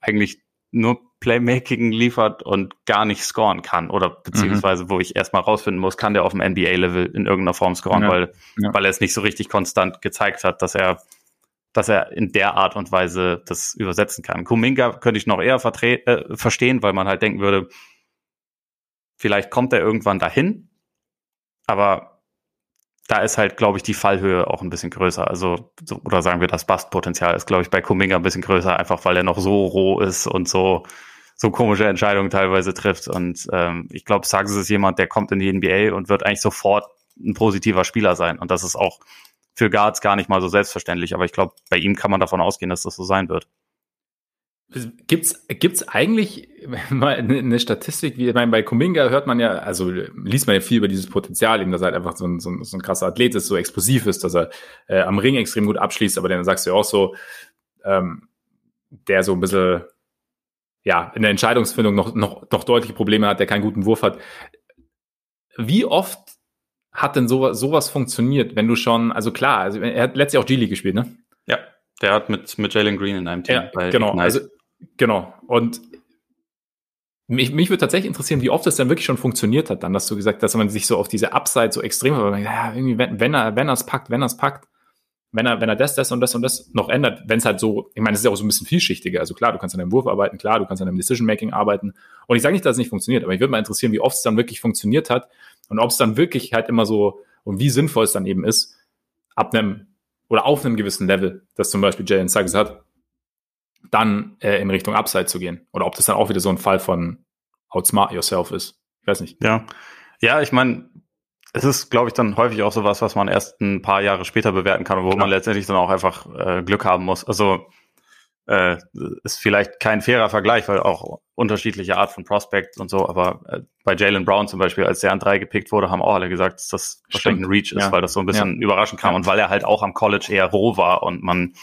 eigentlich nur Playmaking liefert und gar nicht scoren kann oder beziehungsweise mhm. wo ich erstmal rausfinden muss, kann der auf dem NBA-Level in irgendeiner Form scoren, ja. weil, ja. weil er es nicht so richtig konstant gezeigt hat, dass er, dass er in der Art und Weise das übersetzen kann. Kuminga könnte ich noch eher äh, verstehen, weil man halt denken würde, vielleicht kommt er irgendwann dahin, aber da ist halt, glaube ich, die Fallhöhe auch ein bisschen größer. Also, so, oder sagen wir, das Bastpotenzial ist, glaube ich, bei Kuminga ein bisschen größer, einfach weil er noch so roh ist und so, so komische Entscheidungen teilweise trifft. Und ähm, ich glaube, Suggs ist jemand, der kommt in die NBA und wird eigentlich sofort ein positiver Spieler sein. Und das ist auch für Guards gar nicht mal so selbstverständlich. Aber ich glaube, bei ihm kann man davon ausgehen, dass das so sein wird. Gibt's gibt's eigentlich mal eine Statistik, wie ich meine, bei Kuminga hört man ja, also liest man ja viel über dieses Potenzial, eben, dass er halt einfach so ein, so ein, so ein krasser Athlet ist, so explosiv ist, dass er äh, am Ring extrem gut abschließt, aber dann sagst du ja auch so, ähm, der so ein bisschen ja, in der Entscheidungsfindung noch, noch, noch deutliche Probleme hat, der keinen guten Wurf hat. Wie oft hat denn sowas, sowas funktioniert, wenn du schon, also klar, also er hat letztlich auch G-League gespielt, ne? Ja, der hat mit, mit Jalen Green in einem Team ja, bei genau, Ignite. also Genau. Und mich, mich würde tatsächlich interessieren, wie oft es dann wirklich schon funktioniert hat, dann, dass du gesagt hast, dass man sich so auf diese Upside so extrem, ja, irgendwie, wenn, wenn er, wenn er es packt, wenn er es packt, wenn er, wenn er das, das und das und das noch ändert, wenn es halt so, ich meine, es ist ja auch so ein bisschen vielschichtiger. Also klar, du kannst an deinem Wurf arbeiten, klar, du kannst an deinem Decision-Making arbeiten. Und ich sage nicht, dass es nicht funktioniert, aber ich würde mal interessieren, wie oft es dann wirklich funktioniert hat und ob es dann wirklich halt immer so und wie sinnvoll es dann eben ist, ab einem oder auf einem gewissen Level, das zum Beispiel Jalen Suggs hat, dann äh, in Richtung Upside zu gehen. Oder ob das dann auch wieder so ein Fall von outsmart yourself ist. Ich weiß nicht. Ja. Ja, ich meine, es ist, glaube ich, dann häufig auch sowas, was man erst ein paar Jahre später bewerten kann, wo Klar. man letztendlich dann auch einfach äh, Glück haben muss. Also äh, ist vielleicht kein fairer Vergleich, weil auch unterschiedliche Art von Prospect und so, aber äh, bei Jalen Brown zum Beispiel, als der an drei gepickt wurde, haben auch alle gesagt, dass das wahrscheinlich ein Reach ist, ja. weil das so ein bisschen ja. überraschend kam ja. und weil er halt auch am College eher roh war und man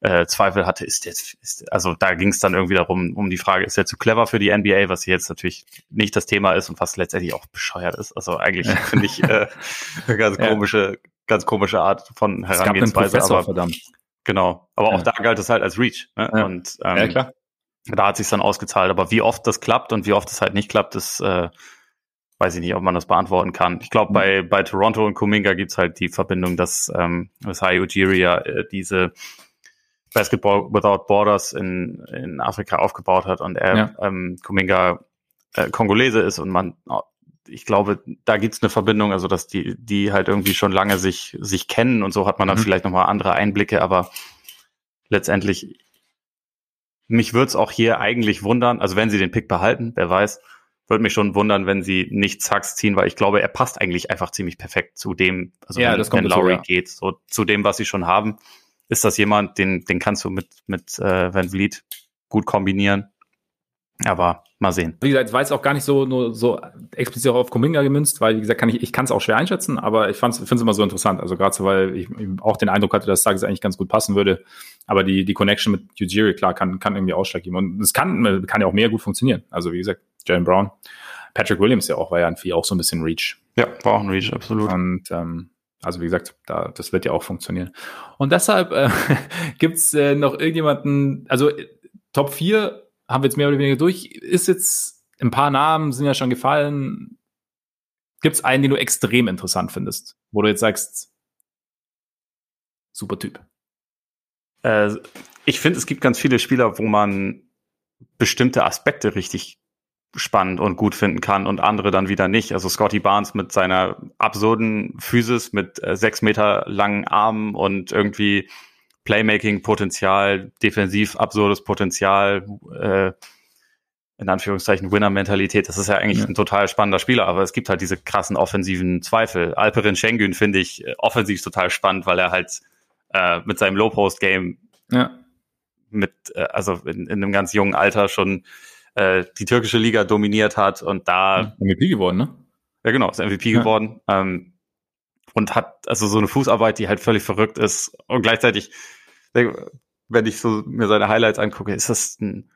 äh, Zweifel hatte, ist jetzt, ist, also da ging es dann irgendwie darum, um die Frage, ist er zu clever für die NBA, was jetzt natürlich nicht das Thema ist und was letztendlich auch bescheuert ist. Also eigentlich finde ich äh, eine ganz komische, ja. ganz komische Art von Herangehensweise. aber verdammt. Genau. Aber auch ja. da galt es halt als Reach. Ne? Ja. Und ähm, ja, klar. da hat sich dann ausgezahlt. Aber wie oft das klappt und wie oft es halt nicht klappt, ist äh, weiß ich nicht, ob man das beantworten kann. Ich glaube, bei, bei Toronto und Kuminga gibt's halt die Verbindung, dass ähm, das High Ujiri ja äh, diese Basketball Without Borders in, in Afrika aufgebaut hat und er ja. ähm, Kuminga äh, Kongolese ist und man, ich glaube, da gibt's eine Verbindung, also dass die, die halt irgendwie schon lange sich, sich kennen und so hat man dann mhm. vielleicht nochmal andere Einblicke, aber letztendlich, mich würde es auch hier eigentlich wundern, also wenn sie den Pick behalten, wer weiß, würde mich schon wundern, wenn sie nicht Zacks ziehen, weil ich glaube, er passt eigentlich einfach ziemlich perfekt zu dem, also ja, wenn, das kommt wenn Lowry ja. geht, so zu dem, was sie schon haben ist das jemand, den, den kannst du mit, mit äh, Van Vliet gut kombinieren. Aber mal sehen. Wie gesagt, war jetzt auch gar nicht so nur so explizit auf Kuminga gemünzt, weil wie gesagt, kann ich ich kann es auch schwer einschätzen, aber ich finde es immer so interessant. Also gerade so, weil ich auch den Eindruck hatte, dass Tages eigentlich ganz gut passen würde. Aber die die Connection mit Ujiri klar kann kann irgendwie Ausschlag geben und es kann kann ja auch mehr gut funktionieren. Also wie gesagt, Jalen Brown, Patrick Williams ja auch war ja ein auch so ein bisschen Reach. Ja, war auch ein Reach, absolut. Und ähm, also wie gesagt, da, das wird ja auch funktionieren. Und deshalb äh, gibt äh, noch irgendjemanden, also Top 4 haben wir jetzt mehr oder weniger durch. Ist jetzt, ein paar Namen sind ja schon gefallen. Gibt es einen, den du extrem interessant findest, wo du jetzt sagst, super Typ? Äh, ich finde, es gibt ganz viele Spieler, wo man bestimmte Aspekte richtig spannend und gut finden kann und andere dann wieder nicht. Also Scotty Barnes mit seiner absurden Physis, mit äh, sechs Meter langen Armen und irgendwie Playmaking-Potenzial, defensiv absurdes Potenzial, äh, in Anführungszeichen Winner-Mentalität. Das ist ja eigentlich ja. ein total spannender Spieler, aber es gibt halt diese krassen offensiven Zweifel. Alperin Schengen finde ich äh, offensiv total spannend, weil er halt äh, mit seinem Low-Post-Game ja. mit, äh, also in, in einem ganz jungen Alter schon äh, die türkische Liga dominiert hat und da MVP geworden, ne? Ja, genau, ist MVP ja. geworden. Ähm, und hat also so eine Fußarbeit, die halt völlig verrückt ist. Und gleichzeitig, wenn ich so mir seine Highlights angucke, ist das ein,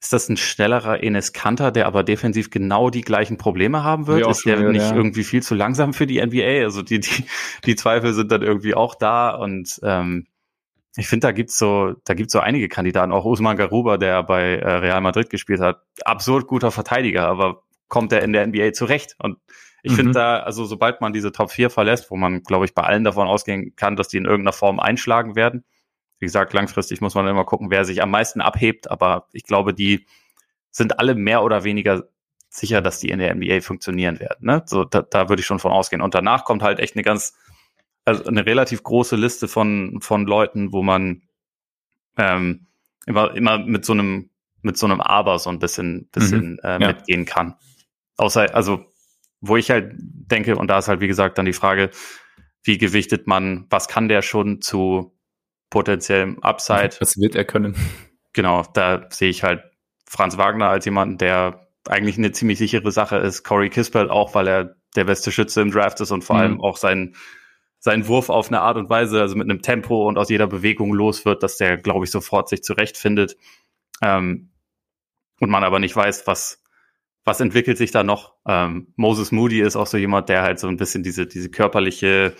ist das ein schnellerer Enes Kanter, der aber defensiv genau die gleichen Probleme haben wird? Ist der nicht ja. irgendwie viel zu langsam für die NBA? Also die, die, die Zweifel sind dann irgendwie auch da und ähm, ich finde, da gibt's so, da gibt's so einige Kandidaten, auch Usman Garuba, der bei äh, Real Madrid gespielt hat, absurd guter Verteidiger, aber kommt er in der NBA zurecht? Und ich mhm. finde da, also sobald man diese Top 4 verlässt, wo man, glaube ich, bei allen davon ausgehen kann, dass die in irgendeiner Form einschlagen werden. Wie gesagt, langfristig muss man immer gucken, wer sich am meisten abhebt, aber ich glaube, die sind alle mehr oder weniger sicher, dass die in der NBA funktionieren werden. Ne? So, da, da würde ich schon von ausgehen. Und danach kommt halt echt eine ganz, also eine relativ große Liste von, von Leuten, wo man ähm, immer, immer mit so einem, mit so einem Aber so ein bisschen, bisschen mhm, äh, ja. mitgehen kann. Außer, also, wo ich halt denke, und da ist halt, wie gesagt, dann die Frage, wie gewichtet man, was kann der schon zu potenziellem Upside? Was wird er können? Genau, da sehe ich halt Franz Wagner als jemanden, der eigentlich eine ziemlich sichere Sache ist. Corey Kispel auch, weil er der beste Schütze im Draft ist und vor mhm. allem auch sein, sein Wurf auf eine Art und Weise, also mit einem Tempo und aus jeder Bewegung los wird, dass der, glaube ich, sofort sich zurechtfindet. Ähm, und man aber nicht weiß, was, was entwickelt sich da noch. Ähm, Moses Moody ist auch so jemand, der halt so ein bisschen diese, diese körperliche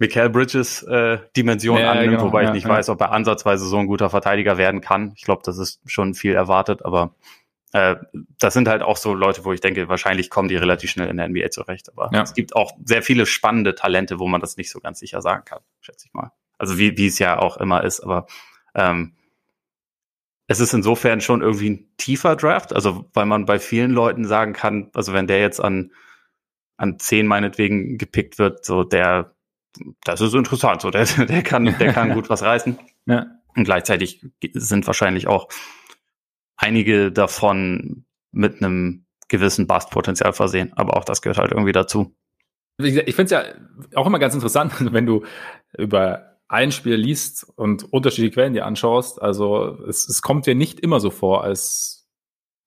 Michael Bridges äh, Dimension ja, annimmt, genau, wobei ja, ich nicht ja. weiß, ob er ansatzweise so ein guter Verteidiger werden kann. Ich glaube, das ist schon viel erwartet, aber äh, das sind halt auch so Leute, wo ich denke, wahrscheinlich kommen die relativ schnell in der NBA zurecht. Aber ja. es gibt auch sehr viele spannende Talente, wo man das nicht so ganz sicher sagen kann, schätze ich mal. Also wie, wie es ja auch immer ist, aber ähm, es ist insofern schon irgendwie ein tiefer Draft, also weil man bei vielen Leuten sagen kann, also wenn der jetzt an, an zehn meinetwegen gepickt wird, so der, das ist interessant, so der, der kann, der kann gut was reißen. Ja. Und gleichzeitig sind wahrscheinlich auch einige davon mit einem gewissen Bastpotenzial versehen. Aber auch das gehört halt irgendwie dazu. Ich finde es ja auch immer ganz interessant, wenn du über ein Spiel liest und unterschiedliche Quellen dir anschaust. Also es, es kommt dir nicht immer so vor, als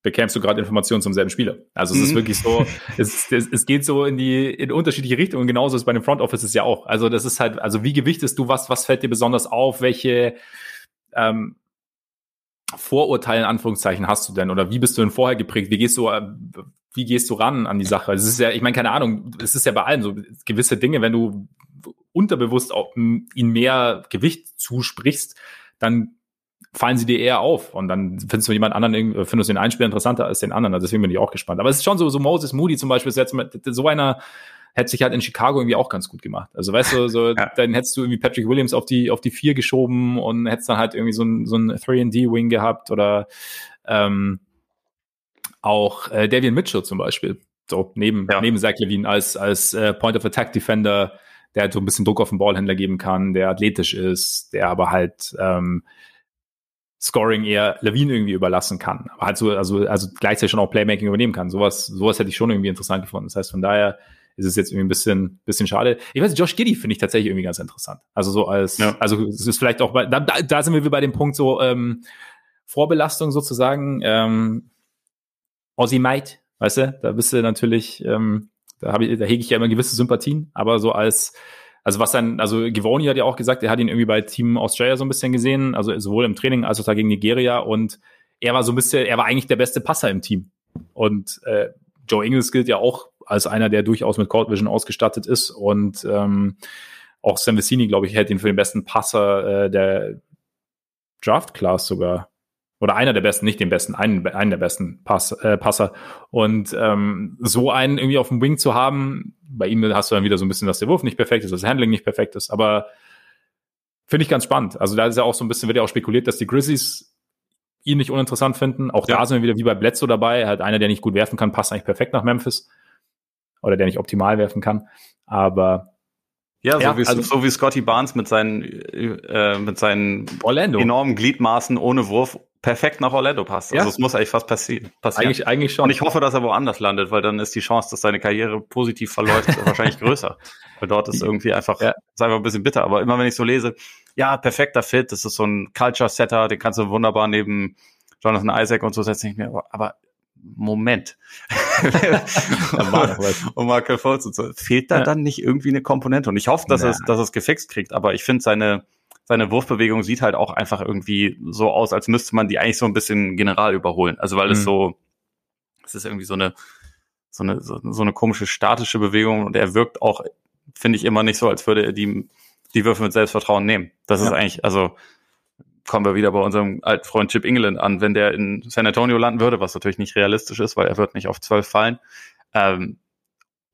bekämst du gerade Informationen zum selben Spieler. Also es mhm. ist wirklich so, es, es, es geht so in die in unterschiedliche Richtungen. Genauso ist es bei den Front Offices ja auch. Also das ist halt, also wie gewichtest du was, was fällt dir besonders auf, welche ähm, Vorurteile in Anführungszeichen hast du denn oder wie bist du denn vorher geprägt? Wie gehst du äh, wie gehst du ran an die Sache? Es ist ja, ich meine, keine Ahnung, es ist ja bei allem so gewisse Dinge, wenn du unterbewusst auch ihnen mehr Gewicht zusprichst, dann fallen sie dir eher auf und dann findest du jemand anderen, findest du den einen Spieler interessanter als den anderen. Also deswegen bin ich auch gespannt. Aber es ist schon so, so Moses Moody zum Beispiel ist jetzt so einer, hätte sich halt in Chicago irgendwie auch ganz gut gemacht. Also weißt du, so, ja. dann hättest du irgendwie Patrick Williams auf die, auf die vier geschoben und hättest dann halt irgendwie so ein, so ein 3D-Wing gehabt oder ähm, auch äh, Davian Mitchell zum Beispiel. So, neben, ja. neben Zach Levine als, als äh, Point of Attack Defender, der halt so ein bisschen Druck auf den Ballhändler geben kann, der athletisch ist, der aber halt ähm, Scoring eher Levine irgendwie überlassen kann. Aber halt so, also, also gleichzeitig schon auch Playmaking übernehmen kann. Sowas, sowas hätte ich schon irgendwie interessant gefunden. Das heißt, von daher, ist es jetzt irgendwie ein bisschen, bisschen schade. Ich weiß, Josh Giddy finde ich tatsächlich irgendwie ganz interessant. Also so als, ja. also es ist vielleicht auch, bei, da, da sind wir bei dem Punkt so ähm, Vorbelastung sozusagen. Ähm, Aussie Might, weißt du, da bist du natürlich, ähm, da, habe ich, da hege ich ja immer gewisse Sympathien, aber so als, also was dann, also Givoni hat ja auch gesagt, er hat ihn irgendwie bei Team Australia so ein bisschen gesehen, also sowohl im Training als auch da gegen Nigeria und er war so ein bisschen, er war eigentlich der beste Passer im Team. Und äh, Joe Ingles gilt ja auch als einer, der durchaus mit Cold Vision ausgestattet ist. Und ähm, auch Sam Vecini, glaube ich, hält ihn für den besten Passer äh, der Draft Class sogar. Oder einer der besten, nicht den besten, einen, einen der besten Pass, äh, Passer. Und ähm, so einen irgendwie auf dem Wing zu haben, bei ihm hast du dann wieder so ein bisschen, dass der Wurf nicht perfekt ist, dass das Handling nicht perfekt ist, aber finde ich ganz spannend. Also da ist ja auch so ein bisschen, wird ja auch spekuliert, dass die Grizzlies ihn nicht uninteressant finden. Auch ja. da sind wir wieder wie bei Bledsoe dabei. Halt einer, der nicht gut werfen kann, passt eigentlich perfekt nach Memphis oder der nicht optimal werfen kann. Aber ja, so, ja, wie, also, so wie Scotty Barnes mit seinen, äh, mit seinen Orlando. enormen Gliedmaßen ohne Wurf perfekt nach Orlando passt. Also ja. es muss eigentlich fast passi passieren. Eigentlich, eigentlich schon. Und ich hoffe, dass er woanders landet, weil dann ist die Chance, dass seine Karriere positiv verläuft, wahrscheinlich größer. Weil dort ist irgendwie einfach, ja. ist einfach ein bisschen bitter. Aber immer wenn ich so lese, ja, perfekter Fit, das ist so ein Culture-Setter, den kannst du wunderbar neben Jonathan Isaac und so setzen. Ich mir, aber Moment. Michael Fultz und so. Fehlt da ja. dann nicht irgendwie eine Komponente? Und ich hoffe, dass, ja. es, dass es gefixt kriegt, aber ich finde seine, seine Wurfbewegung sieht halt auch einfach irgendwie so aus, als müsste man die eigentlich so ein bisschen general überholen. Also weil mhm. es so, es ist irgendwie so eine, so eine, so, so eine komische statische Bewegung und er wirkt auch, finde ich, immer nicht so, als würde er die, die Würfe mit Selbstvertrauen nehmen. Das ja. ist eigentlich, also kommen wir wieder bei unserem alten Freund Chip England an, wenn der in San Antonio landen würde, was natürlich nicht realistisch ist, weil er wird nicht auf zwölf fallen. Ähm,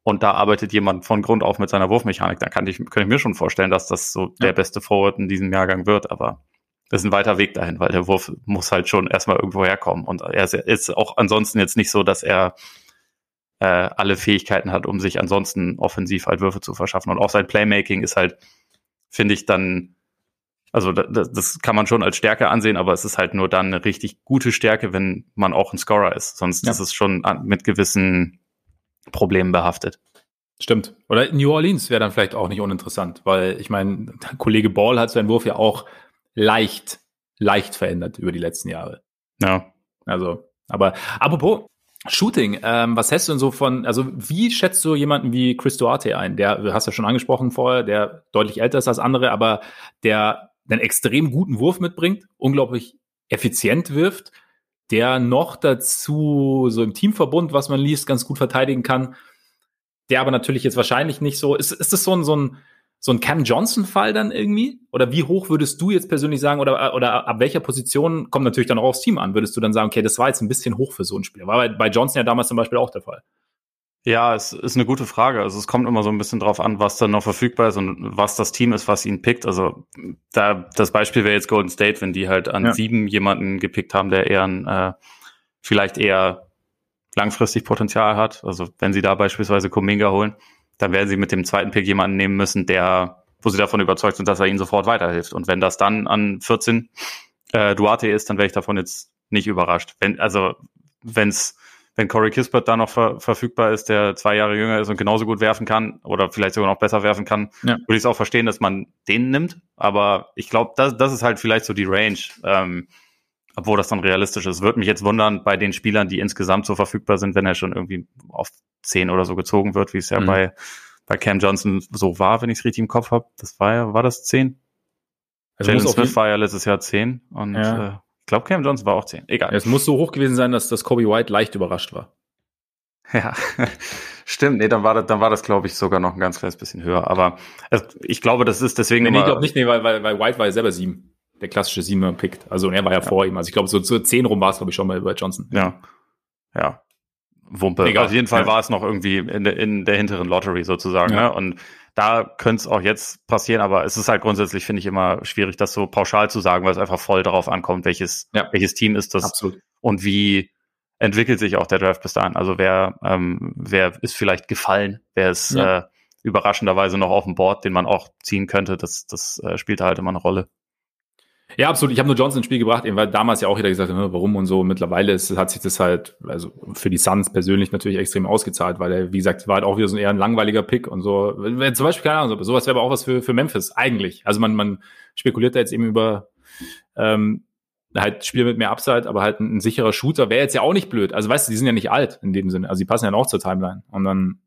und da arbeitet jemand von Grund auf mit seiner Wurfmechanik, dann kann ich, kann ich mir schon vorstellen, dass das so ja. der beste Forward in diesem Jahrgang wird, aber das ist ein weiter Weg dahin, weil der Wurf muss halt schon erstmal irgendwo herkommen. Und er ist auch ansonsten jetzt nicht so, dass er äh, alle Fähigkeiten hat, um sich ansonsten offensiv halt Würfe zu verschaffen. Und auch sein Playmaking ist halt, finde ich, dann, also das, das kann man schon als Stärke ansehen, aber es ist halt nur dann eine richtig gute Stärke, wenn man auch ein Scorer ist. Sonst ja. ist es schon mit gewissen Problemen behaftet. Stimmt. Oder New Orleans wäre dann vielleicht auch nicht uninteressant, weil ich meine, Kollege Ball hat seinen Wurf ja auch leicht, leicht verändert über die letzten Jahre. Ja. Also, aber apropos Shooting, ähm, was hältst du denn so von, also wie schätzt du jemanden wie Chris Duarte ein? Der, du hast ja schon angesprochen vorher, der deutlich älter ist als andere, aber der einen extrem guten Wurf mitbringt, unglaublich effizient wirft, der noch dazu so im Teamverbund, was man liest, ganz gut verteidigen kann, der aber natürlich jetzt wahrscheinlich nicht so, ist, ist das so ein, so ein, so ein Cam Johnson-Fall dann irgendwie? Oder wie hoch würdest du jetzt persönlich sagen, oder, oder ab welcher Position kommt natürlich dann auch aufs Team an? Würdest du dann sagen, okay, das war jetzt ein bisschen hoch für so ein Spieler? War bei, bei Johnson ja damals zum Beispiel auch der Fall. Ja, es ist eine gute Frage. Also es kommt immer so ein bisschen drauf an, was dann noch verfügbar ist und was das Team ist, was ihn pickt. Also da das Beispiel wäre jetzt Golden State, wenn die halt an ja. sieben jemanden gepickt haben, der eher ein, äh, vielleicht eher langfristig Potenzial hat. Also wenn sie da beispielsweise Kuminga holen, dann werden sie mit dem zweiten Pick jemanden nehmen müssen, der, wo sie davon überzeugt sind, dass er ihnen sofort weiterhilft. Und wenn das dann an 14 äh, Duarte ist, dann wäre ich davon jetzt nicht überrascht. Wenn, also wenn's, wenn Corey Kispert da noch ver verfügbar ist, der zwei Jahre jünger ist und genauso gut werfen kann oder vielleicht sogar noch besser werfen kann, ja. würde ich es auch verstehen, dass man den nimmt. Aber ich glaube, das, das ist halt vielleicht so die Range. Ähm, obwohl das dann realistisch ist. Würde mich jetzt wundern bei den Spielern, die insgesamt so verfügbar sind, wenn er schon irgendwie auf zehn oder so gezogen wird, wie es ja mhm. bei, bei Cam Johnson so war, wenn ich es richtig im Kopf habe. Das war ja, war das zehn? Also Jalen Smith war ja letztes Jahr zehn und ja. äh, ich glaube, Cam Johnson war auch zehn. Egal. Es muss so hoch gewesen sein, dass, dass Kobe White leicht überrascht war. Ja, stimmt. Nee, dann war das, dann war das, glaube ich, sogar noch ein ganz kleines bisschen höher. Aber also, ich glaube, das ist deswegen. Nee, nee ich glaube nicht, nee, weil, weil, weil White war ja selber sieben der klassische Siebener pickt. Also und er war ja, ja. vor ihm. Also ich glaube, so zu zehn rum war es, glaube ich, schon mal über Johnson. Ja. Ja. Wumpe. Egal. Auf jeden Fall ja. war es noch irgendwie in der, in der hinteren Lottery sozusagen. Ja. Ne? Und da könnte es auch jetzt passieren, aber es ist halt grundsätzlich, finde ich, immer schwierig, das so pauschal zu sagen, weil es einfach voll darauf ankommt, welches, ja. welches Team ist das Absolut. und wie entwickelt sich auch der Draft bis dahin. Also wer, ähm, wer ist vielleicht gefallen, wer ist ja. äh, überraschenderweise noch auf dem Board, den man auch ziehen könnte, das, das äh, spielt halt immer eine Rolle. Ja, absolut. Ich habe nur Johnson ins Spiel gebracht, eben weil damals ja auch jeder gesagt hat, ne, warum und so. Mittlerweile ist, hat sich das halt, also für die Suns persönlich natürlich extrem ausgezahlt, weil er, wie gesagt, war halt auch wieder so ein eher ein langweiliger Pick und so. Zum Beispiel, keine Ahnung, sowas wäre aber auch was für, für Memphis, eigentlich. Also man, man spekuliert da jetzt eben über ähm, halt Spiel mit mehr Upside, aber halt ein, ein sicherer Shooter wäre jetzt ja auch nicht blöd. Also weißt du, die sind ja nicht alt in dem Sinne. Also die passen ja auch zur Timeline. Und dann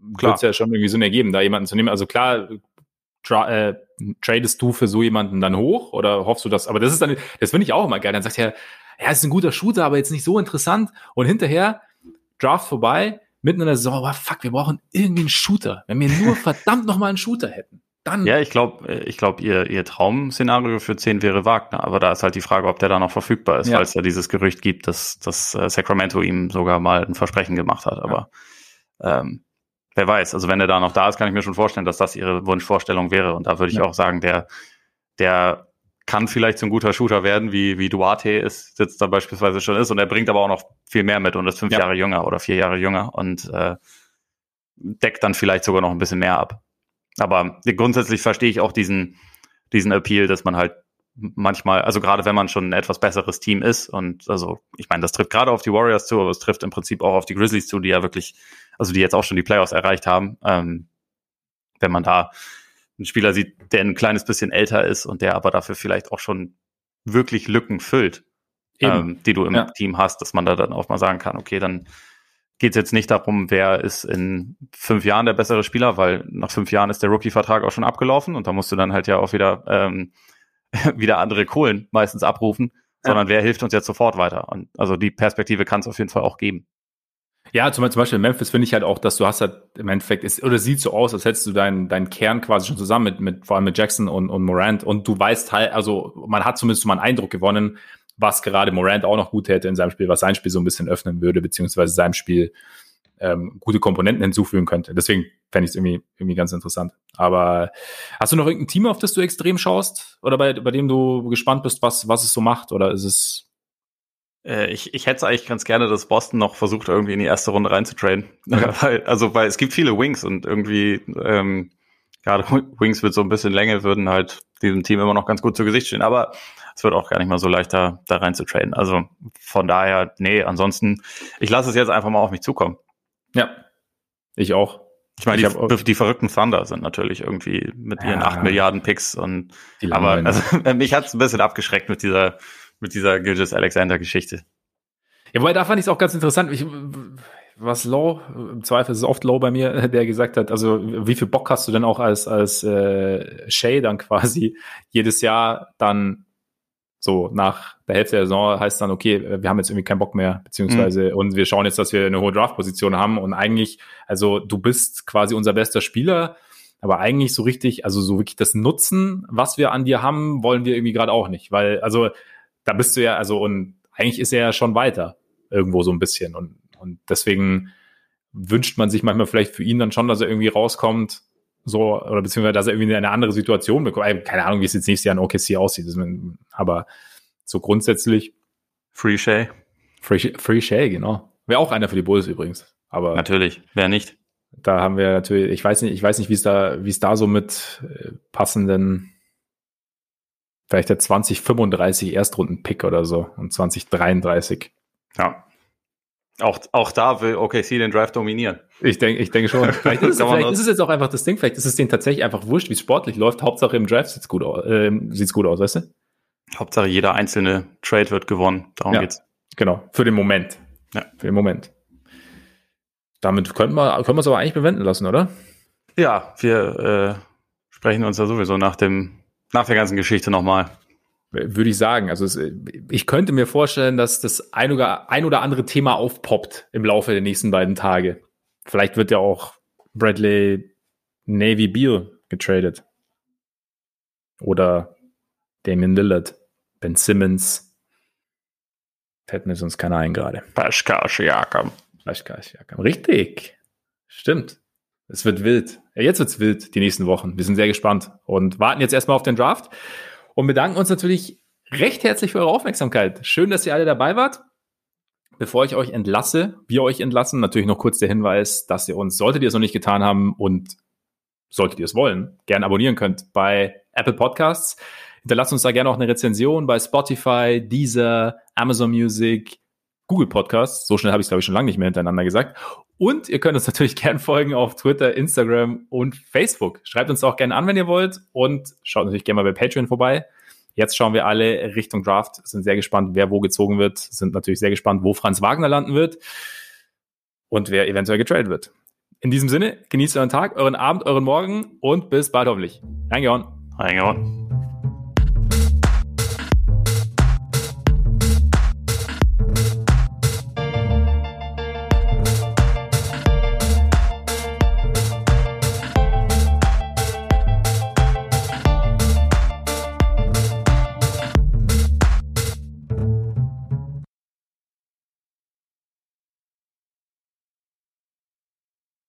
wird es ja schon irgendwie Sinn ergeben, da jemanden zu nehmen. Also klar, tra äh, tradest du für so jemanden dann hoch oder hoffst du das? Aber das ist dann, das finde ich auch immer geil. Dann sagt er, ja, ist ein guter Shooter, aber jetzt nicht so interessant. Und hinterher Draft vorbei, mitten in der Saison, oh, fuck, wir brauchen irgendwie einen Shooter. Wenn wir nur verdammt nochmal einen Shooter hätten. Dann. Ja, ich glaube, äh, ich glaube, ihr, ihr Traum-Szenario für 10 wäre Wagner, aber da ist halt die Frage, ob der da noch verfügbar ist, ja. weil es ja dieses Gerücht gibt, dass, dass äh, Sacramento ihm sogar mal ein Versprechen gemacht hat. Aber ja. ähm, wer weiß, also wenn er da noch da ist, kann ich mir schon vorstellen, dass das ihre Wunschvorstellung wäre. Und da würde ich ja. auch sagen, der, der kann vielleicht so ein guter Shooter werden, wie, wie Duarte ist, jetzt da beispielsweise schon ist. Und er bringt aber auch noch viel mehr mit und ist fünf ja. Jahre jünger oder vier Jahre jünger und äh, deckt dann vielleicht sogar noch ein bisschen mehr ab. Aber grundsätzlich verstehe ich auch diesen, diesen Appeal, dass man halt manchmal, also gerade wenn man schon ein etwas besseres Team ist und also ich meine, das trifft gerade auf die Warriors zu, aber es trifft im Prinzip auch auf die Grizzlies zu, die ja wirklich also die jetzt auch schon die Playoffs erreicht haben. Ähm, wenn man da einen Spieler sieht, der ein kleines bisschen älter ist und der aber dafür vielleicht auch schon wirklich Lücken füllt, ähm, die du im ja. Team hast, dass man da dann auch mal sagen kann, okay, dann geht es jetzt nicht darum, wer ist in fünf Jahren der bessere Spieler, weil nach fünf Jahren ist der Rookie-Vertrag auch schon abgelaufen und da musst du dann halt ja auch wieder ähm, wieder andere Kohlen meistens abrufen, ja. sondern wer hilft uns jetzt sofort weiter? Und also die Perspektive kann es auf jeden Fall auch geben. Ja, zum, Beispiel in Memphis finde ich halt auch, dass du hast halt im Endeffekt, ist, oder sieht so aus, als hättest du deinen deinen Kern quasi schon zusammen mit, mit vor allem mit Jackson und, und Morant und du weißt halt, also man hat zumindest mal einen Eindruck gewonnen, was gerade Morant auch noch gut hätte in seinem Spiel, was sein Spiel so ein bisschen öffnen würde, beziehungsweise seinem Spiel ähm, gute Komponenten hinzufügen könnte. Deswegen fände ich es irgendwie, irgendwie ganz interessant. Aber hast du noch irgendein Team, auf das du extrem schaust? Oder bei, bei dem du gespannt bist, was, was es so macht? Oder ist es Äh, ich, ich hätte eigentlich ganz gerne, dass Boston noch versucht, irgendwie in die erste Runde reinzutraden. Ja. weil, also, weil es gibt viele Wings und irgendwie, ähm, gerade Wings wird so ein bisschen länger, würden halt diesem Team immer noch ganz gut zu Gesicht stehen. Aber es wird auch gar nicht mal so leicht, da, da rein zu traden. Also von daher, nee, ansonsten, ich lasse es jetzt einfach mal auf mich zukommen. Ja, ich auch. Ich meine, die, die, verrückten Thunder sind natürlich irgendwie mit ihren ja, 8 Milliarden Picks und aber also, mich hat es ein bisschen abgeschreckt mit dieser mit dieser Gilgis Alexander Geschichte. Ja, wobei da fand ich es auch ganz interessant. Ich, was Low, im Zweifel ist es oft Low bei mir, der gesagt hat, also wie viel Bock hast du denn auch als, als äh, Shay dann quasi jedes Jahr dann so nach der Hälfte der Saison heißt dann, okay, wir haben jetzt irgendwie keinen Bock mehr, beziehungsweise mhm. und wir schauen jetzt, dass wir eine hohe Draft-Position haben und eigentlich, also du bist quasi unser bester Spieler, aber eigentlich so richtig, also so wirklich das Nutzen, was wir an dir haben, wollen wir irgendwie gerade auch nicht, weil, also da bist du ja, also und eigentlich ist er ja schon weiter irgendwo so ein bisschen und und deswegen wünscht man sich manchmal vielleicht für ihn dann schon, dass er irgendwie rauskommt, so, oder beziehungsweise, dass er irgendwie eine andere Situation bekommt. Keine Ahnung, wie es jetzt nächstes Jahr in OKC aussieht, aber so grundsätzlich. Free Shay. Free, Free Shay, genau. Wäre auch einer für die Bulls übrigens. Aber. Natürlich, wer nicht. Da haben wir natürlich, ich weiß nicht, ich weiß nicht, wie es da, wie es da so mit äh, passenden, vielleicht der 2035 Erstrunden-Pick oder so und 2033. Ja. Auch, auch da will OKC den Drive dominieren. Ich denke ich denke schon. Vielleicht, ist, es, vielleicht ist es jetzt auch einfach das Ding, vielleicht ist es denen tatsächlich einfach wurscht, wie es sportlich läuft. Hauptsache im Draft sieht's gut aus, äh, sieht's gut aus, weißt du? Hauptsache jeder einzelne Trade wird gewonnen. Darum ja, geht's. Genau, für den Moment. Ja. Für den Moment. Damit können wir können wir es aber eigentlich bewenden lassen, oder? Ja, wir äh, sprechen uns ja sowieso nach dem nach der ganzen Geschichte nochmal würde ich sagen. Also es, ich könnte mir vorstellen, dass das ein oder, ein oder andere Thema aufpoppt im Laufe der nächsten beiden Tage. Vielleicht wird ja auch Bradley Navy Beal getradet. Oder Damien Lillard, Ben Simmons. Hätten wir sonst keiner ein gerade. Pascal Siakam. Pascal Siakam. Richtig. Stimmt. Es wird wild. Ja, jetzt wird's wild, die nächsten Wochen. Wir sind sehr gespannt und warten jetzt erstmal auf den Draft und bedanken uns natürlich recht herzlich für eure Aufmerksamkeit. Schön, dass ihr alle dabei wart. Bevor ich euch entlasse, wir euch entlassen, natürlich noch kurz der Hinweis, dass ihr uns, solltet ihr es noch nicht getan haben und solltet ihr es wollen, gerne abonnieren könnt bei Apple Podcasts. Hinterlasst uns da gerne auch eine Rezension bei Spotify, Deezer, Amazon Music, Google Podcasts. So schnell habe ich es, glaube ich, schon lange nicht mehr hintereinander gesagt. Und ihr könnt uns natürlich gerne folgen auf Twitter, Instagram und Facebook. Schreibt uns auch gerne an, wenn ihr wollt. Und schaut natürlich gerne mal bei Patreon vorbei. Jetzt schauen wir alle Richtung Draft, sind sehr gespannt, wer wo gezogen wird, sind natürlich sehr gespannt, wo Franz Wagner landen wird und wer eventuell getradet wird. In diesem Sinne, genießt euren Tag, euren Abend, euren Morgen und bis bald hoffentlich. Reingehauen. Reingehauen.